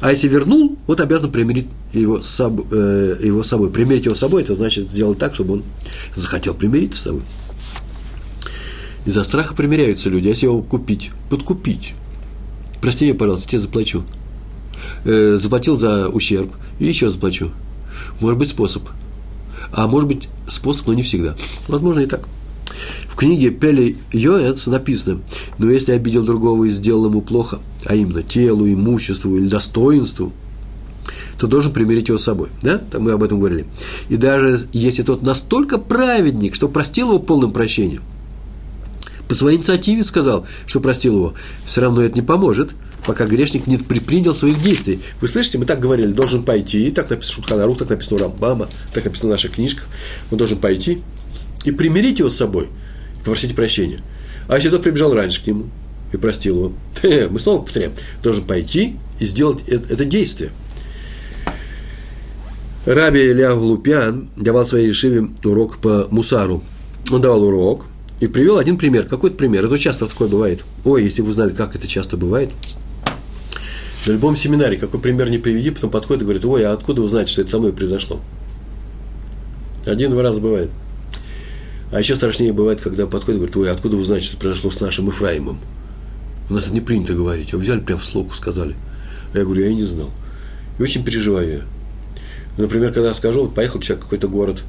А если вернул, вот обязан примирить его с, собой, э, его с собой. Примирить его с собой, это значит сделать так, чтобы он захотел примириться с тобой. Из-за страха примиряются люди. А если его купить, подкупить. Прости меня, пожалуйста, тебе заплачу. Э, заплатил за ущерб, и еще заплачу. Может быть, способ – а может быть способ, но не всегда. Возможно и так. В книге Пели Йоэц написано, но если обидел другого и сделал ему плохо, а именно телу, имуществу или достоинству, то должен примирить его с собой. Да? Там мы об этом говорили. И даже если тот настолько праведник, что простил его полным прощением, по своей инициативе сказал, что простил его, все равно это не поможет – пока грешник не предпринял своих действий. Вы слышите, мы так говорили, должен пойти, так написано Шутханарух, так написано Рамбама, так написано в наших книжках, он должен пойти и примирить его с собой, и попросить прощения. А если тот прибежал раньше к нему и простил его, мы снова повторяем, должен пойти и сделать это, это действие. Раби Илья Лупян давал своей Ешиве урок по Мусару. Он давал урок, И привел один пример, какой-то пример. Это часто такое бывает. Ой, если вы знали, как это часто бывает. На любом семинаре, какой пример не приведи, потом подходит и говорит, ой, а откуда вы знаете, что это со мной произошло? Один-два раза бывает. А еще страшнее бывает, когда подходит и говорит, ой, а откуда вы знаете, что это произошло с нашим Ефраимом? У нас это не принято говорить. А взяли прям в слогу, сказали. Я говорю, я и не знал. И очень переживаю я. Например, когда скажу, вот поехал человек в какой-то город,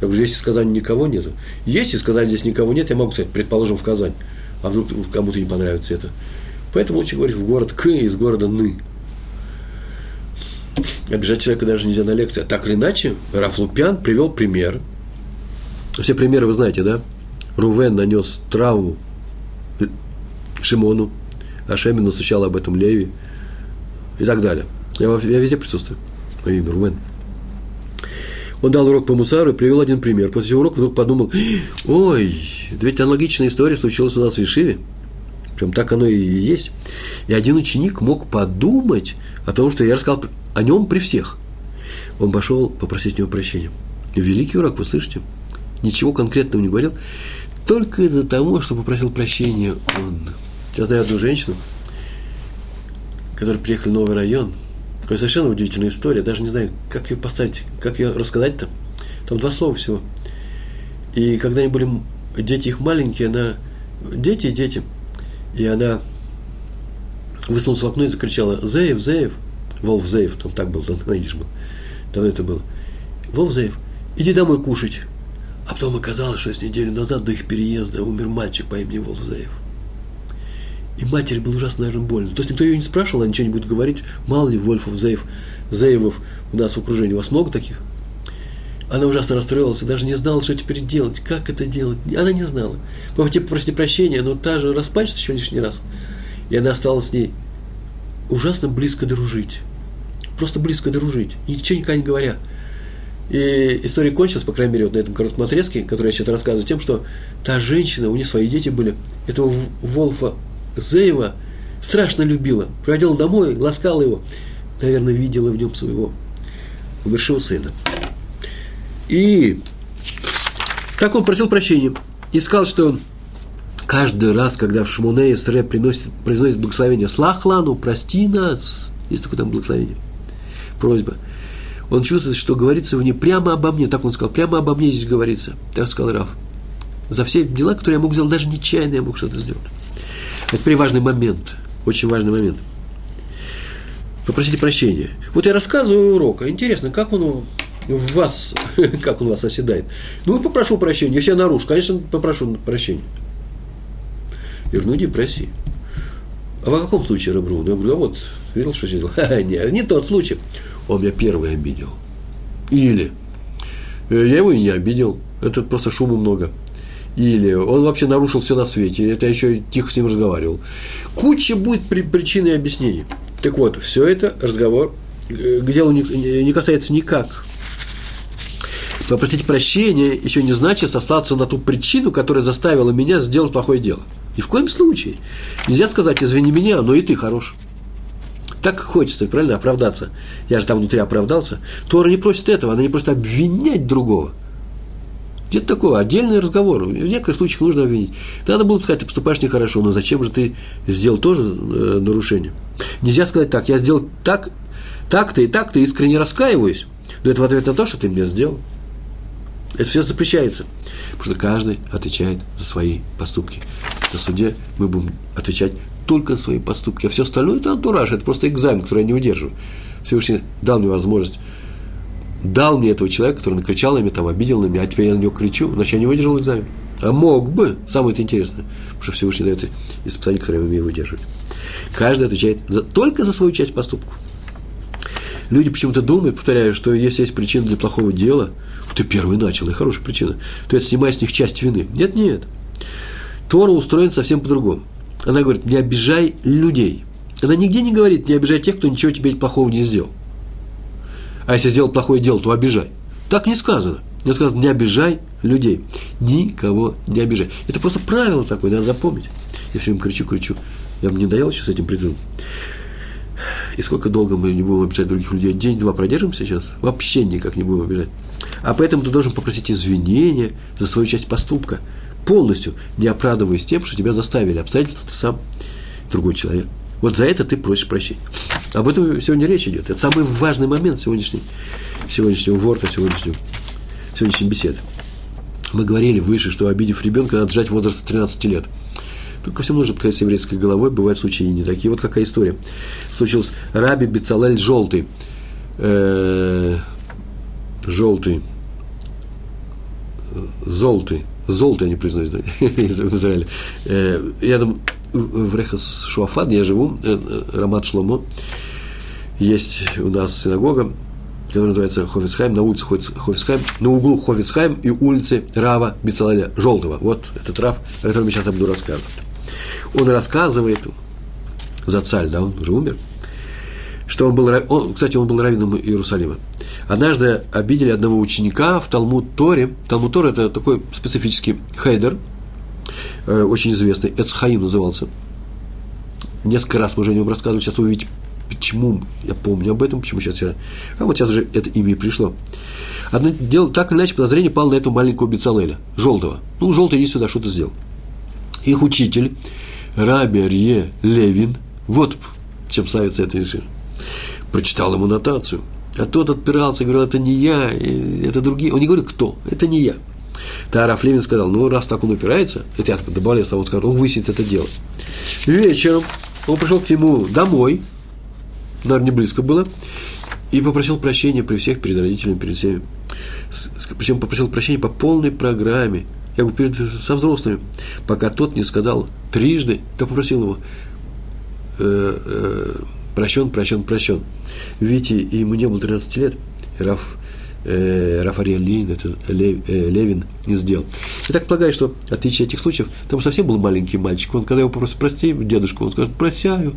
я говорю, если в Казани никого нету. Если в Казани здесь никого нет, я могу сказать, предположим, в Казань. А вдруг кому-то не понравится это. Поэтому лучше говорить в город К из города Ны. Обижать человека даже нельзя на лекции. А так или иначе, Раф Лупян привел пример. Все примеры вы знаете, да? Рувен нанес травму Шимону, а Шемин настучал об этом Леви и так далее. Я, я везде присутствую. Мое имя Рувен. Он дал урок по мусару и привел один пример. После урока вдруг подумал, ой, ведь аналогичная история случилась у нас в Ишиве. Прям так оно и есть. И один ученик мог подумать о том, что я рассказал о нем при всех. Он пошел попросить у него прощения. Великий урок, вы слышите? Ничего конкретного не говорил. Только из-за того, что попросил прощения он. Я знаю одну женщину, которая приехала в новый район – это совершенно удивительная история. Даже не знаю, как ее поставить, как ее рассказать-то. Там два слова всего. И когда они были, дети их маленькие, она, дети и дети, и она высунулась в окно и закричала, Зеев, Зеев, Волф Зеев, там так был, найдешь был, давно это было. Волф Зеев, иди домой кушать. А потом оказалось, что с неделю назад до их переезда умер мальчик по имени Волф Зеев. И матери было ужасно, наверное, больно. То есть никто ее не спрашивал, она ничего не будет говорить. Мало ли Вольфов, Зеев, Зеевов у нас в окружении. У вас много таких? Она ужасно расстроилась даже не знала, что теперь делать, как это делать. Она не знала. Попросите, попросите прощения, но та же расплачется еще лишний раз. И она осталась с ней ужасно близко дружить. Просто близко дружить. Ничего никогда не говоря. И история кончилась, по крайней мере, вот на этом коротком отрезке, который я сейчас рассказываю, тем, что та женщина, у нее свои дети были, этого Волфа Зеева страшно любила. Проводила домой, ласкала его. Наверное, видела в нем своего большого сына. И так он просил прощения. И сказал, что каждый раз, когда в Шмуне Исре приносит, произносит благословение Слахлану, прости нас, есть такое там благословение, просьба, он чувствует, что говорится в ней прямо обо мне, так он сказал, прямо обо мне здесь говорится, так сказал Раф. За все дела, которые я мог сделать, даже нечаянно я мог что-то сделать. Это теперь важный момент, очень важный момент. Попросите прощения. Вот я рассказываю урок, а интересно, как он в вас, как он вас оседает. Ну, попрошу прощения, если я нарушу, конечно, попрошу прощения. Я говорю, ну иди проси. А в каком случае, Рабрун? Я говорю, а вот, видел, что сделал? Нет, не тот случай. Он меня первый обидел. Или «Э, я его и не обидел, это просто шума много или он вообще нарушил все на свете, это я еще тихо с ним разговаривал. Куча будет при, причин и объяснений. Так вот, все это разговор э, к делу не, не касается никак. Попросить прощения еще не значит сослаться на ту причину, которая заставила меня сделать плохое дело. Ни в коем случае. Нельзя сказать, извини меня, но и ты хорош. Так хочется, правильно, оправдаться. Я же там внутри оправдался. Тора не просит этого, она не просит обвинять другого – где-то такое, отдельный разговор. В некоторых случаях нужно обвинить. Надо было бы сказать, ты поступаешь нехорошо, но зачем же ты сделал тоже э, нарушение? Нельзя сказать так, я сделал так, так-то и так-то, искренне раскаиваюсь, но это в ответ на то, что ты мне сделал. Это все запрещается. Потому что каждый отвечает за свои поступки. На суде мы будем отвечать только за свои поступки, а все остальное – это антураж, это просто экзамен, который я не выдерживаю. Всевышний дал мне возможность дал мне этого человека, который накричал на меня, там, обидел на меня, а теперь я на него кричу, значит, я не выдержал экзамен. А мог бы, самое это интересное, потому что Всевышний дает испытания, которые я умею выдерживать. Каждый отвечает за, только за свою часть поступков. Люди почему-то думают, повторяю, что если есть причина для плохого дела, ты первый начал, и хорошая причина, то это снимает с них часть вины. Нет, нет. Тора устроена совсем по-другому. Она говорит, не обижай людей. Она нигде не говорит, не обижай тех, кто ничего тебе плохого не сделал а если сделал плохое дело, то обижай. Так не сказано. Не сказано, не обижай людей. Никого не обижай. Это просто правило такое, надо запомнить. Я все время кричу, кричу. Я бы не доел сейчас этим призывом. И сколько долго мы не будем обижать других людей? День-два продержим сейчас? Вообще никак не будем обижать. А поэтому ты должен попросить извинения за свою часть поступка. полностью не оправдываясь тем, что тебя заставили. Обстоятельства ты сам другой человек. Вот за это ты просишь прощения. Об этом сегодня речь идет. Это самый важный момент сегодняшней, сегодняшнего ворта, сегодняшнего, сегодняшней беседы. Мы говорили выше, что обидев ребенка, надо сжать возраст 13 лет. Только всему нужно подходить с еврейской головой, бывают случаи и не такие. Вот какая история. Случился Раби Бецалель Желтый. Э, желтый. Золотый. Золотый они признают да, в Израиле. Э, я думаю, в Рехас Шуафад, я живу, э, э, Рамат Шломо, есть у нас синагога, которая называется Хофицхайм, на улице Хофицхайм, на углу Хофицхайм и улицы Рава Бицалаля Желтого. Вот этот Рав, о котором я сейчас буду рассказывать. Он рассказывает, за царь, да, он уже умер, что он был, он, кстати, он был раввином Иерусалима. Однажды обидели одного ученика в Талмуд Торе. Талмуд Тор – это такой специфический хейдер, э, очень известный, Эцхаим назывался. Несколько раз мы уже о нем рассказывали, сейчас вы увидите, почему я помню об этом, почему сейчас я... А вот сейчас уже это имя и пришло. Одно дело, так или иначе, подозрение пало на этого маленького Бецалеля, желтого. Ну, желтый, иди сюда, что ты сделал. Их учитель, Раби Арье Левин, вот чем ставится это решение, прочитал ему нотацию. А тот отпирался, говорил, это не я, это другие. Он не говорит, кто, это не я. Тараф Левин сказал, ну, раз так он упирается, это я добавляю с того, он высит это дело. Вечером он пришел к нему домой, наверное, не близко было, и попросил прощения при всех, перед родителями, перед всеми. Причем попросил прощения по полной программе, я говорю, перед, со взрослыми, пока тот не сказал трижды, то попросил его, э, э, прощен, прощен, прощен. Видите, ему не было 13 лет, Раф, э, Рафариэль Левин, это Лев, э, Левин не сделал. Я так полагаю, что отличие от этих случаев, там совсем был маленький мальчик, он, когда его попросит прости дедушку, он скажет, прощаю,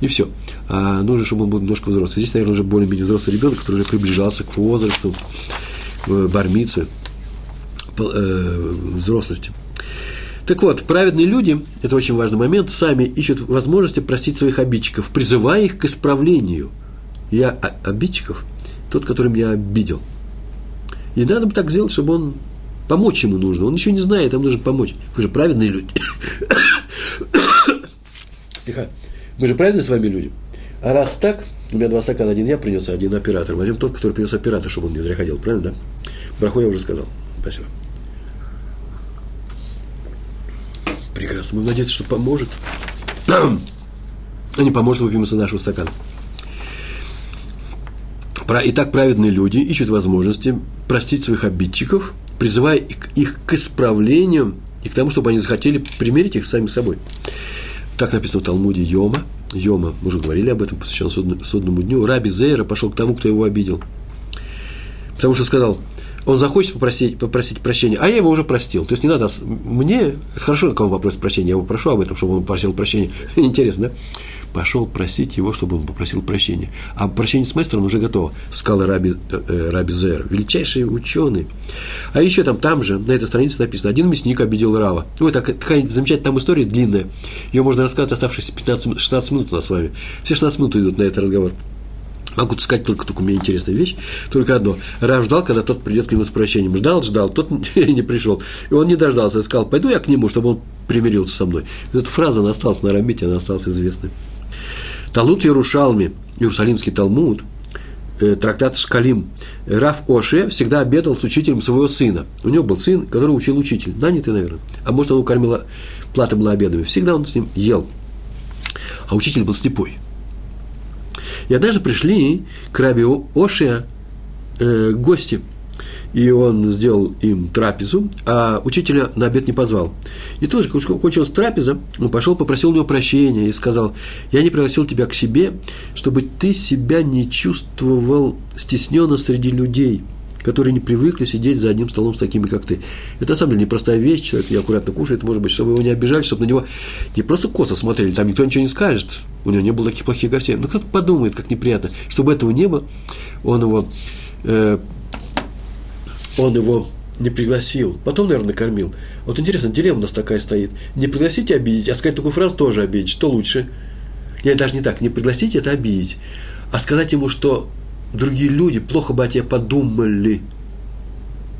и все. А нужно, чтобы он был немножко взрослый. Здесь, наверное, уже более-менее взрослый ребенок, который уже приближался к возрасту, бармице, э, взрослости. Так вот, праведные люди, это очень важный момент, сами ищут возможности простить своих обидчиков, призывая их к исправлению. Я обидчиков, тот, который меня обидел. И надо бы так сделать, чтобы он помочь ему нужно. Он еще не знает, ему нужно помочь. Вы же праведные люди. Стиха. Мы же праведные с вами люди. А раз так, у меня два стакана, один я принес, а один оператор. Возьмем тот, который принес оператор, чтобы он не зря ходил, правильно, да? Браху я уже сказал. Спасибо. Прекрасно. Мы надеемся, что поможет. А не поможет, выпьем из нашего стакана. Итак, праведные люди ищут возможности простить своих обидчиков, призывая их к исправлению и к тому, чтобы они захотели примирить их сами собой. Так написано в Талмуде Йома. Йома, мы уже говорили об этом, посвящен судному дню. Раби Зейра пошел к тому, кто его обидел. Потому что сказал, он захочет попросить, попросить прощения, а я его уже простил. То есть не надо мне, хорошо, кого попросить прощения, я его прошу об этом, чтобы он просил прощения. Интересно, да? Пошел просить его, чтобы он попросил прощения. А прощение с мастером уже готово, сказал Раби, э, Раби Зер, величайший ученый. А еще там, там же, на этой странице написано, один мясник обидел Рава. Ой, так, такая замечательная там история длинная. Ее можно рассказать оставшиеся 15-16 минут у нас с вами. Все 16 минут идут на этот разговор. Могу сказать только, у меня интересная вещь, только одно. Рав ждал, когда тот придет к нему с прощением. Ждал, ждал, тот не пришел. И он не дождался, сказал, пойду я к нему, чтобы он примирился со мной. И эта фраза, она осталась на Рамите, она осталась известной. Талут Ярушалми, Иерусалимский Талмуд, э, трактат Шкалим, Раф Оше всегда обедал с учителем своего сына. У него был сын, который учил учитель, нанятый, наверное. А может, он его кормил, плата была обедами. Всегда он с ним ел. А учитель был слепой – и однажды пришли к Раби Ошия э, гости, и он сделал им трапезу, а учителя на обед не позвал. И тоже, когда кончилась трапеза, он пошел, попросил у него прощения и сказал, я не пригласил тебя к себе, чтобы ты себя не чувствовал стесненно среди людей – которые не привыкли сидеть за одним столом с такими, как ты. Это на самом деле непростая вещь, человек неаккуратно кушает, может быть, чтобы его не обижали, чтобы на него не просто косо смотрели, там никто ничего не скажет, у него не было таких плохих гостей, но кто-то подумает, как неприятно, чтобы этого не было, он его, э, он его не пригласил, потом, наверное, накормил. Вот интересно, дилемма у нас такая стоит. Не пригласить обидеть, а сказать такую фразу тоже обидеть. Что лучше? Я даже не так, не пригласить это обидеть, а сказать ему, что другие люди плохо бы о тебе подумали.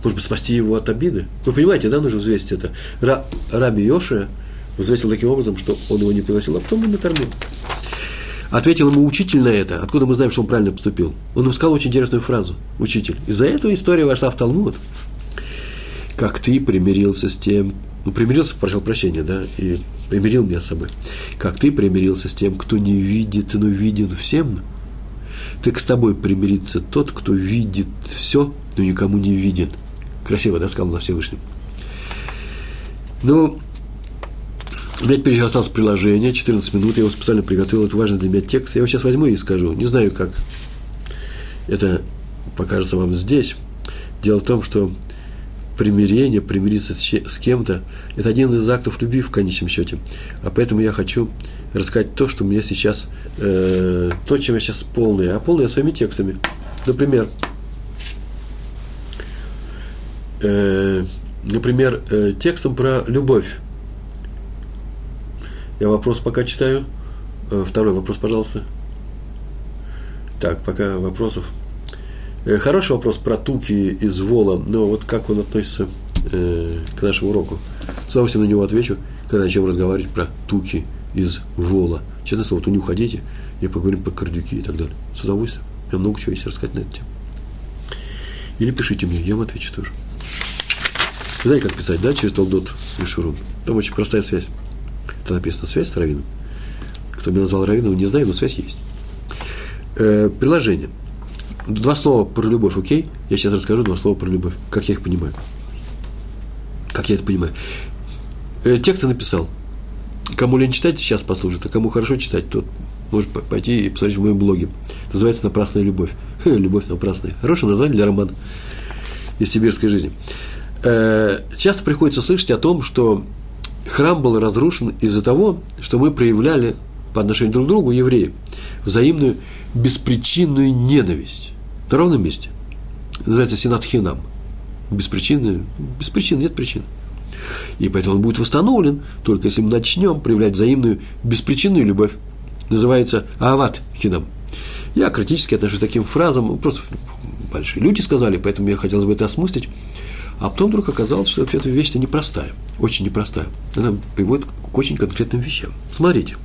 Может быть, спасти его от обиды? Вы понимаете, да, нужно взвесить это. Ра, Раби Йоша взвесил таким образом, что он его не пригласил, а потом он накормил. Ответил ему учитель на это. Откуда мы знаем, что он правильно поступил? Он ему сказал очень интересную фразу. Учитель. Из-за этого история вошла в Талмуд. Как ты примирился с тем, ну, примирился, просил прощения, да, и примирил меня с собой. Как ты примирился с тем, кто не видит, но виден всем, так с тобой примирится тот, кто видит все, но никому не виден. Красиво, да, сказал на Всевышнем. Ну, меня теперь осталось приложение, 14 минут, я его специально приготовил, это важный для меня текст. Я его сейчас возьму и скажу. Не знаю, как это покажется вам здесь. Дело в том, что примирение, примириться с кем-то, это один из актов любви в конечном счете. А поэтому я хочу рассказать то, что у меня сейчас, э, то, чем я сейчас полный, а полный я своими текстами. Например, э, например, э, текстом про любовь. Я вопрос пока читаю. Э, второй вопрос, пожалуйста. Так, пока вопросов. Э, хороший вопрос про туки из Вола, но вот как он относится э, к нашему уроку. С удовольствием на него отвечу, когда начнем разговаривать про туки из Вола. Честно слово, вот не уходите и поговорим про кардюки и так далее. С удовольствием. Я много чего есть рассказать на эту тему. Или пишите мне, я вам отвечу тоже. Вы знаете, как писать, да, через Толдот и Шурум? Там очень простая связь. Там написано связь с Равином. Кто меня назвал Равином, не знаю, но связь есть. Э, приложение. Два слова про любовь, окей? Я сейчас расскажу два слова про любовь. Как я их понимаю. Как я это понимаю. Э, текст я написал. Кому лень читать, сейчас послушает, а кому хорошо читать, тот может пойти и посмотреть в моем блоге. Называется «Напрасная любовь». Любовь напрасная. Хорошее название для романа из сибирской жизни. Э, часто приходится слышать о том, что храм был разрушен из-за того, что мы проявляли по отношению друг к другу, евреи, взаимную беспричинную ненависть. На ровном месте. Называется Сенат Хинам. Без причины, без причин, нет причин. И поэтому он будет восстановлен, только если мы начнем проявлять взаимную беспричинную любовь. Называется Ават Хинам. Я критически отношусь к таким фразам, просто большие люди сказали, поэтому я хотел бы это осмыслить. А потом вдруг оказалось, что вообще-то вещь-то непростая, очень непростая. Она приводит к очень конкретным вещам. Смотрите.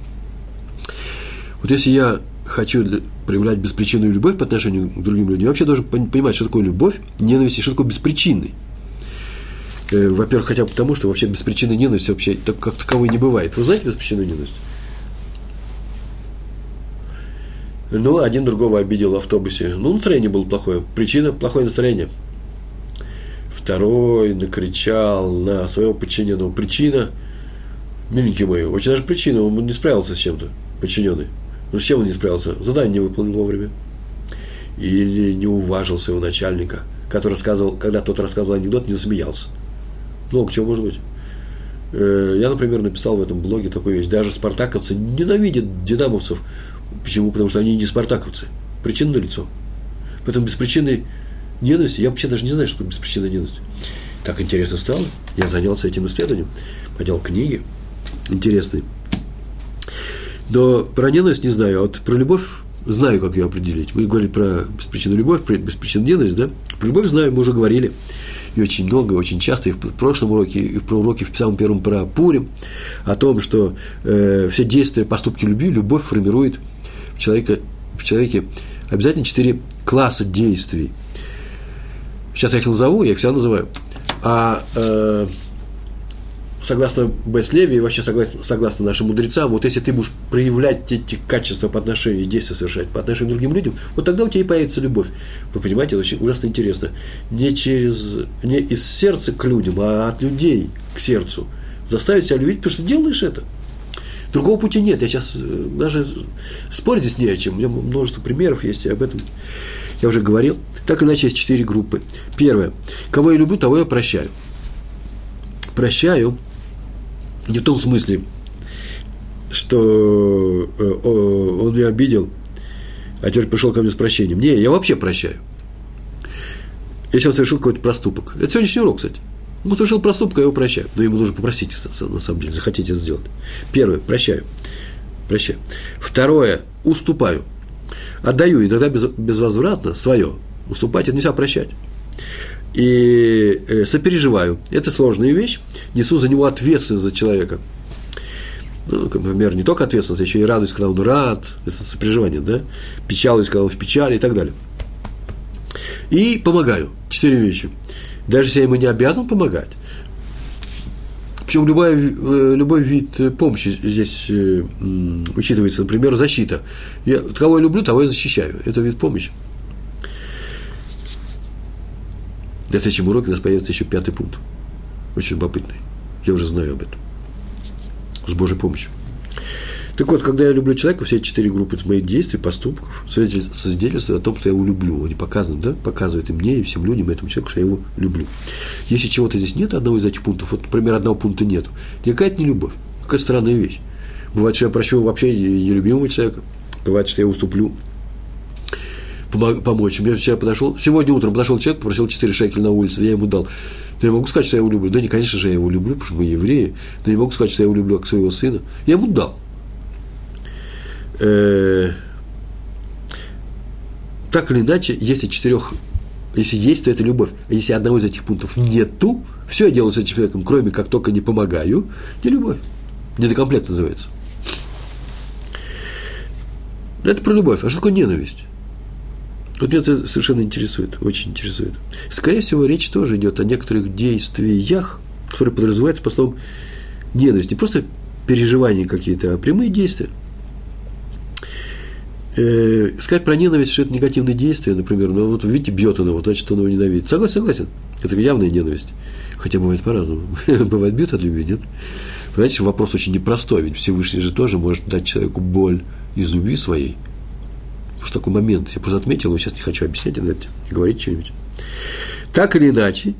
Вот если я хочу проявлять беспричинную любовь по отношению к другим людям, я вообще должен понимать, что такое любовь, ненависть и что такое беспричинный. Э, во-первых, хотя бы потому, что вообще беспричинной ненависти вообще как таковой не бывает. Вы знаете беспричинную ненависть? Ну, один другого обидел в автобусе. Ну, настроение было плохое. Причина – плохое настроение. Второй накричал на своего подчиненного. Причина – миленький мой, очень даже причина, он не справился с чем-то, подчиненный. Ну, с чем он не справился? Задание не выполнил вовремя. Или не уважил своего начальника, который рассказывал, когда тот рассказывал анекдот, не засмеялся. Много чего может быть. Э, я, например, написал в этом блоге такую вещь. Даже спартаковцы ненавидят динамовцев. Почему? Потому что они не спартаковцы. Причина на лицо. Поэтому без причины ненависти, я вообще даже не знаю, что такое беспричинная ненависть. Так интересно стало. Я занялся этим исследованием, поделал книги интересные. Но про ненависть не знаю, а вот про любовь знаю, как ее определить. Мы говорили про беспричинную любовь, про беспричинную ненависть, да? Про любовь знаю, мы уже говорили. И очень много, очень часто, и в прошлом уроке, и в уроке в самом первом про Пурим, о том, что э, все действия, поступки любви, любовь формирует в, человека, в человеке обязательно четыре класса действий. Сейчас я их назову, я их всегда называю. А э, согласно Беслеви и вообще согласно, согласно нашим мудрецам, вот если ты будешь проявлять эти качества по отношению, действия совершать по отношению к другим людям, вот тогда у тебя и появится любовь. Вы понимаете, это очень ужасно интересно. Не, через, не из сердца к людям, а от людей к сердцу. Заставить себя любить, потому что делаешь это. Другого пути нет. Я сейчас э, даже спорить здесь не о чем. У меня множество примеров есть, и об этом я уже говорил. Так иначе есть четыре группы. Первое. Кого я люблю, того я прощаю. Прощаю не в том смысле, что э, он меня обидел, а теперь пришел ко мне с прощением. Не, я вообще прощаю. Если он совершил какой-то проступок. Это сегодняшний урок, кстати. Он совершил проступок, я его прощаю. Но ему нужно попросить, на самом деле, захотите сделать. Первое, прощаю. Прощаю. Второе, уступаю. Отдаю иногда без, безвозвратно свое. Уступать – это нельзя прощать. и э, сопереживаю. Это сложная вещь. Несу за него ответственность за человека. Ну, например, не только ответственность, еще и радуюсь, когда он рад. Это сопереживание, да? Печалуюсь, когда он в печали и так далее. И помогаю. Четыре вещи. Даже если я ему не обязан помогать. Причем любой, э, любой вид помощи здесь э, учитывается. Например, защита. Я, кого я люблю, того я защищаю. Это вид помощи. На следующем уроке у нас появится еще пятый пункт. Очень любопытный. Я уже знаю об этом. С Божьей помощью. Так вот, когда я люблю человека, все четыре группы моих действий, поступков свидетельствуют о том, что я его люблю. Они показывают, да? Показывают и мне, и всем людям, и этому человеку, что я его люблю. Если чего-то здесь нет, одного из этих пунктов, вот, например, одного пункта нету, никакая-то не любовь. Какая странная вещь. Бывает, что я прощу вообще нелюбимого человека. Бывает, что я уступлю помочь. Мне вчера подошел, сегодня утром подошел человек, попросил 4 шекеля на улице, я ему дал. Но я могу сказать, что я его люблю. Да не, конечно же, я его люблю, потому что мы евреи. Но я могу сказать, что я его люблю как своего сына. Я ему дал. Э, так или иначе, если четырех, если есть, то это любовь. А если одного из этих пунктов нету, все я делаю с этим человеком, кроме как только не помогаю, не любовь. Недокомплект называется. Это про любовь. А что такое ненависть? Вот меня это совершенно интересует, очень интересует. Скорее всего, речь тоже идет о некоторых действиях, которые подразумеваются по словам ненависть. Не просто переживания какие-то, а прямые действия. Э, сказать про ненависть, что это негативные действия, например, ну вот видите, бьет он его, значит, он его ненавидит. Согласен, согласен. Это явная ненависть. Хотя бывает по-разному. бывает бьет от любви, нет? Понимаете, вопрос очень непростой, ведь Всевышний же тоже может дать человеку боль из любви своей – что такой момент, я просто отметил, но сейчас не хочу объяснять, не говорить что-нибудь. Так или иначе,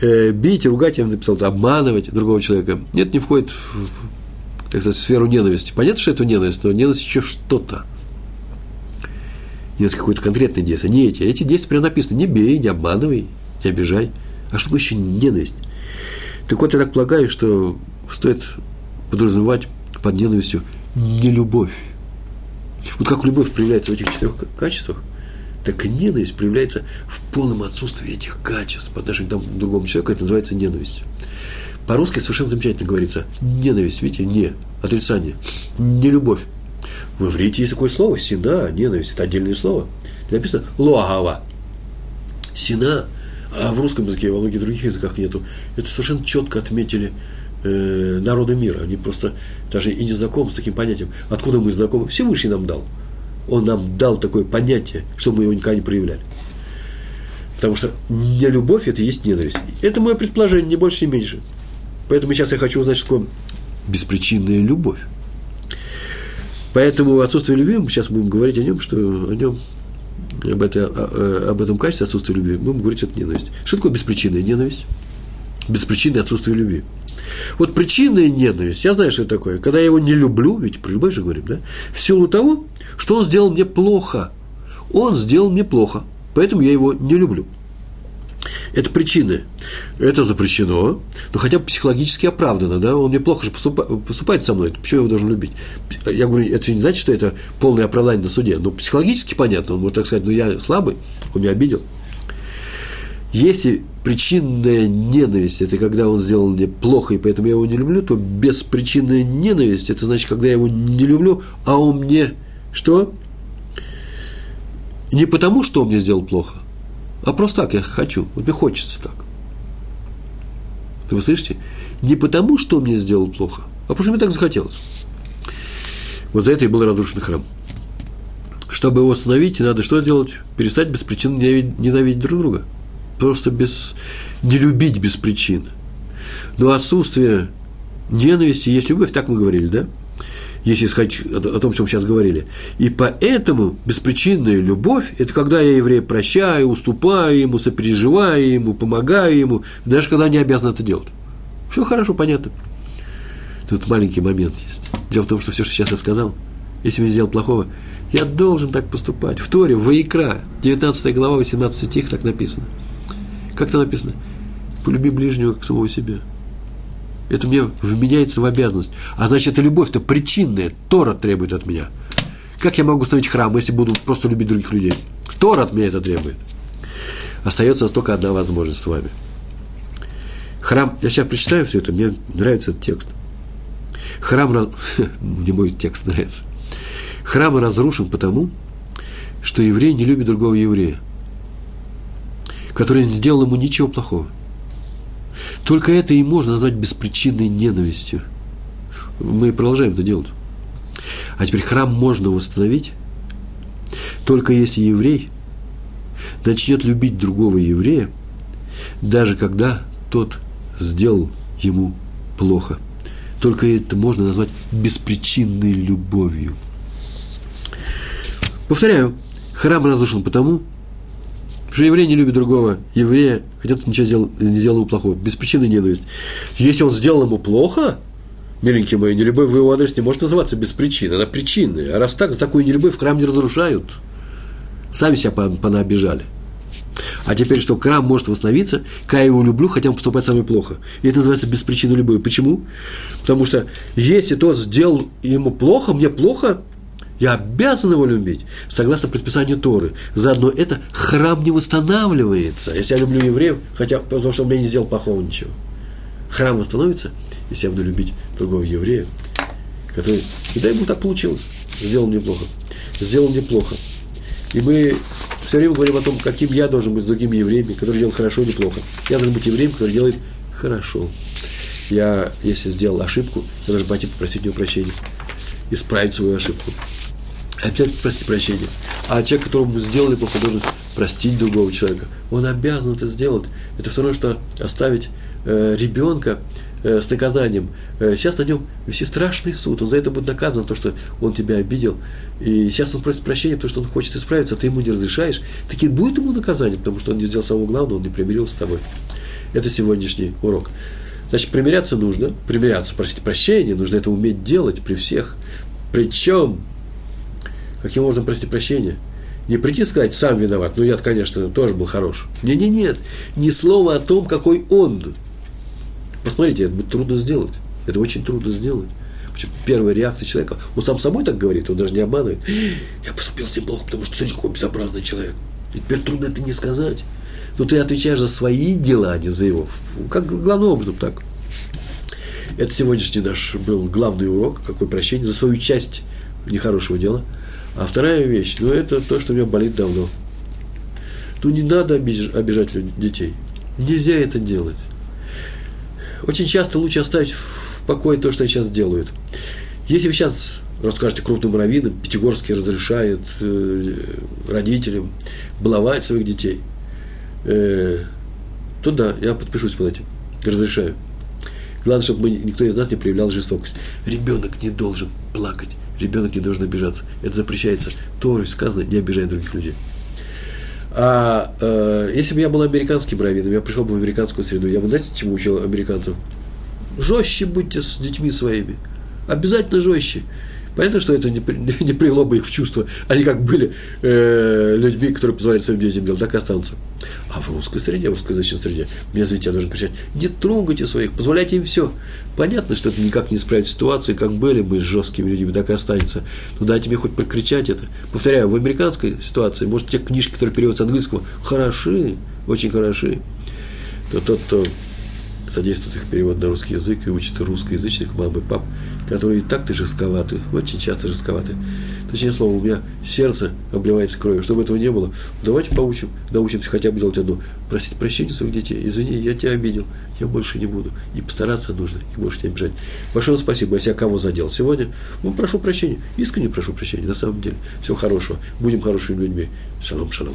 э, бить, ругать, я написал, обманывать другого человека, нет, не входит в, так сказать, в сферу ненависти. Понятно, что это ненависть, но ненависть еще что-то. Ненависть какое-то конкретное действие. Не эти. Эти действия прямо написаны. Не бей, не обманывай, не обижай. А что такое еще ненависть? Так вот, я так полагаю, что стоит подразумевать под ненавистью не любовь вот как любовь проявляется в этих четырех качествах, так и ненависть проявляется в полном отсутствии этих качеств по отношению к другому человеку. Это называется ненависть. По-русски совершенно замечательно говорится ненависть, видите, не, отрицание, не любовь. В иврите есть такое слово, сина, ненависть, это отдельное слово. Написано лоагава, сина, а в русском языке, во многих других языках нету. Это совершенно четко отметили э, народы мира. Они просто даже и не знакомы с таким понятием. Откуда мы знакомы? Всевышний нам дал. Он нам дал такое понятие, что мы его никогда не проявляли. Потому что не любовь – это и есть ненависть. Это мое предположение, не больше, не меньше. Поэтому сейчас я хочу узнать, что такое беспричинная любовь. Поэтому отсутствие любви, мы сейчас будем говорить о нем, что о нем, об, это, об этом качестве отсутствия любви, будем говорить это ненависть. Что такое беспричинная ненависть? Беспричинное отсутствие любви. Вот причинная ненависть, я знаю, что это такое. Когда я его не люблю, ведь про любовь же говорим, да? В силу того, что он сделал мне плохо. Он сделал мне плохо, поэтому я его не люблю. Это причины. Это запрещено, но хотя бы психологически оправдано, да, он мне плохо же поступает, поступает со мной, почему я его должен любить? Я говорю, это не значит, что это полное оправдание на суде, но психологически понятно, он может так сказать, ну я слабый, он меня обидел. Если причинная ненависть – это когда он сделал мне плохо, и поэтому я его не люблю, то беспричинная ненависть – это значит, когда я его не люблю, а он мне что? Не потому, что он мне сделал плохо, а просто так я хочу, вот мне хочется так. Вы слышите? Не потому, что мне сделал плохо, а потому что мне так захотелось. Вот за это и был разрушен храм. Чтобы его остановить, надо что сделать? Перестать без причин ненавидеть друг друга – просто без, не любить без причины. Но отсутствие ненависти есть любовь, так мы говорили, да? Если сказать о том, чем мы сейчас говорили. И поэтому беспричинная любовь – это когда я еврея прощаю, уступаю ему, сопереживаю ему, помогаю ему, даже когда не обязан это делать. Все хорошо, понятно. Тут маленький момент есть. Дело в том, что все, что сейчас я сказал, если мне сделал плохого, я должен так поступать. В Торе, в Ваикра, 19 глава, 18 стих, так написано – как там написано? Полюби ближнего, как самого себя. Это мне вменяется в обязанность. А значит, эта любовь-то причинная. Тора требует от меня. Как я могу ставить храм, если буду просто любить других людей? Тора от меня это требует. Остается только одна возможность с вами. Храм, я сейчас прочитаю все это, мне нравится этот текст. Храм, мне мой текст нравится. Храм разрушен потому, что еврей не любит другого еврея, который не сделал ему ничего плохого. Только это и можно назвать беспричинной ненавистью. Мы продолжаем это делать. А теперь храм можно восстановить, только если еврей начнет любить другого еврея, даже когда тот сделал ему плохо. Только это можно назвать беспричинной любовью. Повторяю, храм разрушен потому, что еврей не любит другого еврея, хотя тот ничего сделал, не сделал ему плохого. Без причины ненависть. Если он сделал ему плохо, миленькие мои, нелюбовь в его адрес не может называться без причины, она причинная. А раз так, за такую нелюбовь храм не разрушают. Сами себя понаобижали. А теперь, что храм может восстановиться, когда я его люблю, хотя он поступает со мной плохо. И это называется без причины любви. Почему? Потому что если тот сделал ему плохо, мне плохо, я обязан его любить, согласно предписанию Торы. Заодно это храм не восстанавливается. Если я люблю евреев, хотя потому что он мне не сделал плохого ничего. Храм восстановится, если я буду любить другого еврея, который, и дай ему так получилось, сделал мне плохо. Сделал мне плохо. И мы все время говорим о том, каким я должен быть с другими евреями, которые делают хорошо или плохо. Я должен быть евреем, который делает хорошо. Я, если сделал ошибку, я должен пойти попросить у него прощения, исправить свою ошибку обязательно просить прощения. А человек, которому сделали плохо, должен простить другого человека. Он обязан это сделать. Это все равно, что оставить э, ребенка э, с наказанием. Э, сейчас на нем висит страшный суд. Он за это будет наказан, то, что он тебя обидел. И сейчас он просит прощения, потому что он хочет исправиться, а ты ему не разрешаешь. Таки будет ему наказание, потому что он не сделал самого главного, он не примирился с тобой. Это сегодняшний урок. Значит, примиряться нужно, примиряться, просить прощения, нужно это уметь делать при всех. Причем Каким образом просить прощения? Не прийти и сказать, сам виноват, ну я конечно, тоже был хорош. Не-не, нет, ни слова о том, какой он. Посмотрите, это будет трудно сделать. Это очень трудно сделать. Первая реакция человека, он сам собой так говорит, он даже не обманывает. Я поступил с ним плохо, потому что смотри, какой безобразный человек. И теперь трудно это не сказать. Но ты отвечаешь за свои дела, а не за его. Как главным образом так. Это сегодняшний наш был главный урок, какое прощение за свою часть нехорошего дела – а вторая вещь, ну, это то, что у меня болит давно. Ну, не надо обижать детей. Нельзя это делать. Очень часто лучше оставить в покое то, что они сейчас делают. Если вы сейчас расскажете крупным раввинам, Пятигорский разрешает э, родителям баловать своих детей, э, то да, я подпишусь под этим, разрешаю. Главное, чтобы мы, никто из нас не проявлял жестокость. Ребенок не должен плакать ребенок не должен обижаться. Это запрещается. Торой сказано, не обижай других людей. А э, если бы я был американским раввином, я пришел бы в американскую среду, я бы, знаете, чему учил американцев? Жестче будьте с детьми своими. Обязательно жестче. Понятно, что это не, не привело бы их в чувство. Они как были э, людьми, которые позволяют своим детям делать, так и останутся. А в русской среде, в русскоязычной среде, мне за я должен кричать, не трогайте своих, позволяйте им все. Понятно, что это никак не исправит ситуацию, как были мы с жесткими людьми, так и останется. Но дайте мне хоть прокричать это. Повторяю, в американской ситуации, может, те книжки, которые переводятся с английского, хороши, очень хороши. То тот, кто содействует их перевод на русский язык и учит русскоязычных мам и пап, которые и так-то жестковаты, очень часто жестковаты. Точнее слово, у меня сердце обливается кровью. Чтобы этого не было, давайте поучим, научимся хотя бы делать одно. Просить прощения своих детей. Извини, я тебя обидел, я больше не буду. И постараться нужно, и больше не обижать. Большое спасибо, если я кого задел сегодня. Ну, прошу прощения, искренне прошу прощения, на самом деле. Всего хорошего. Будем хорошими людьми. Шалом, шалом.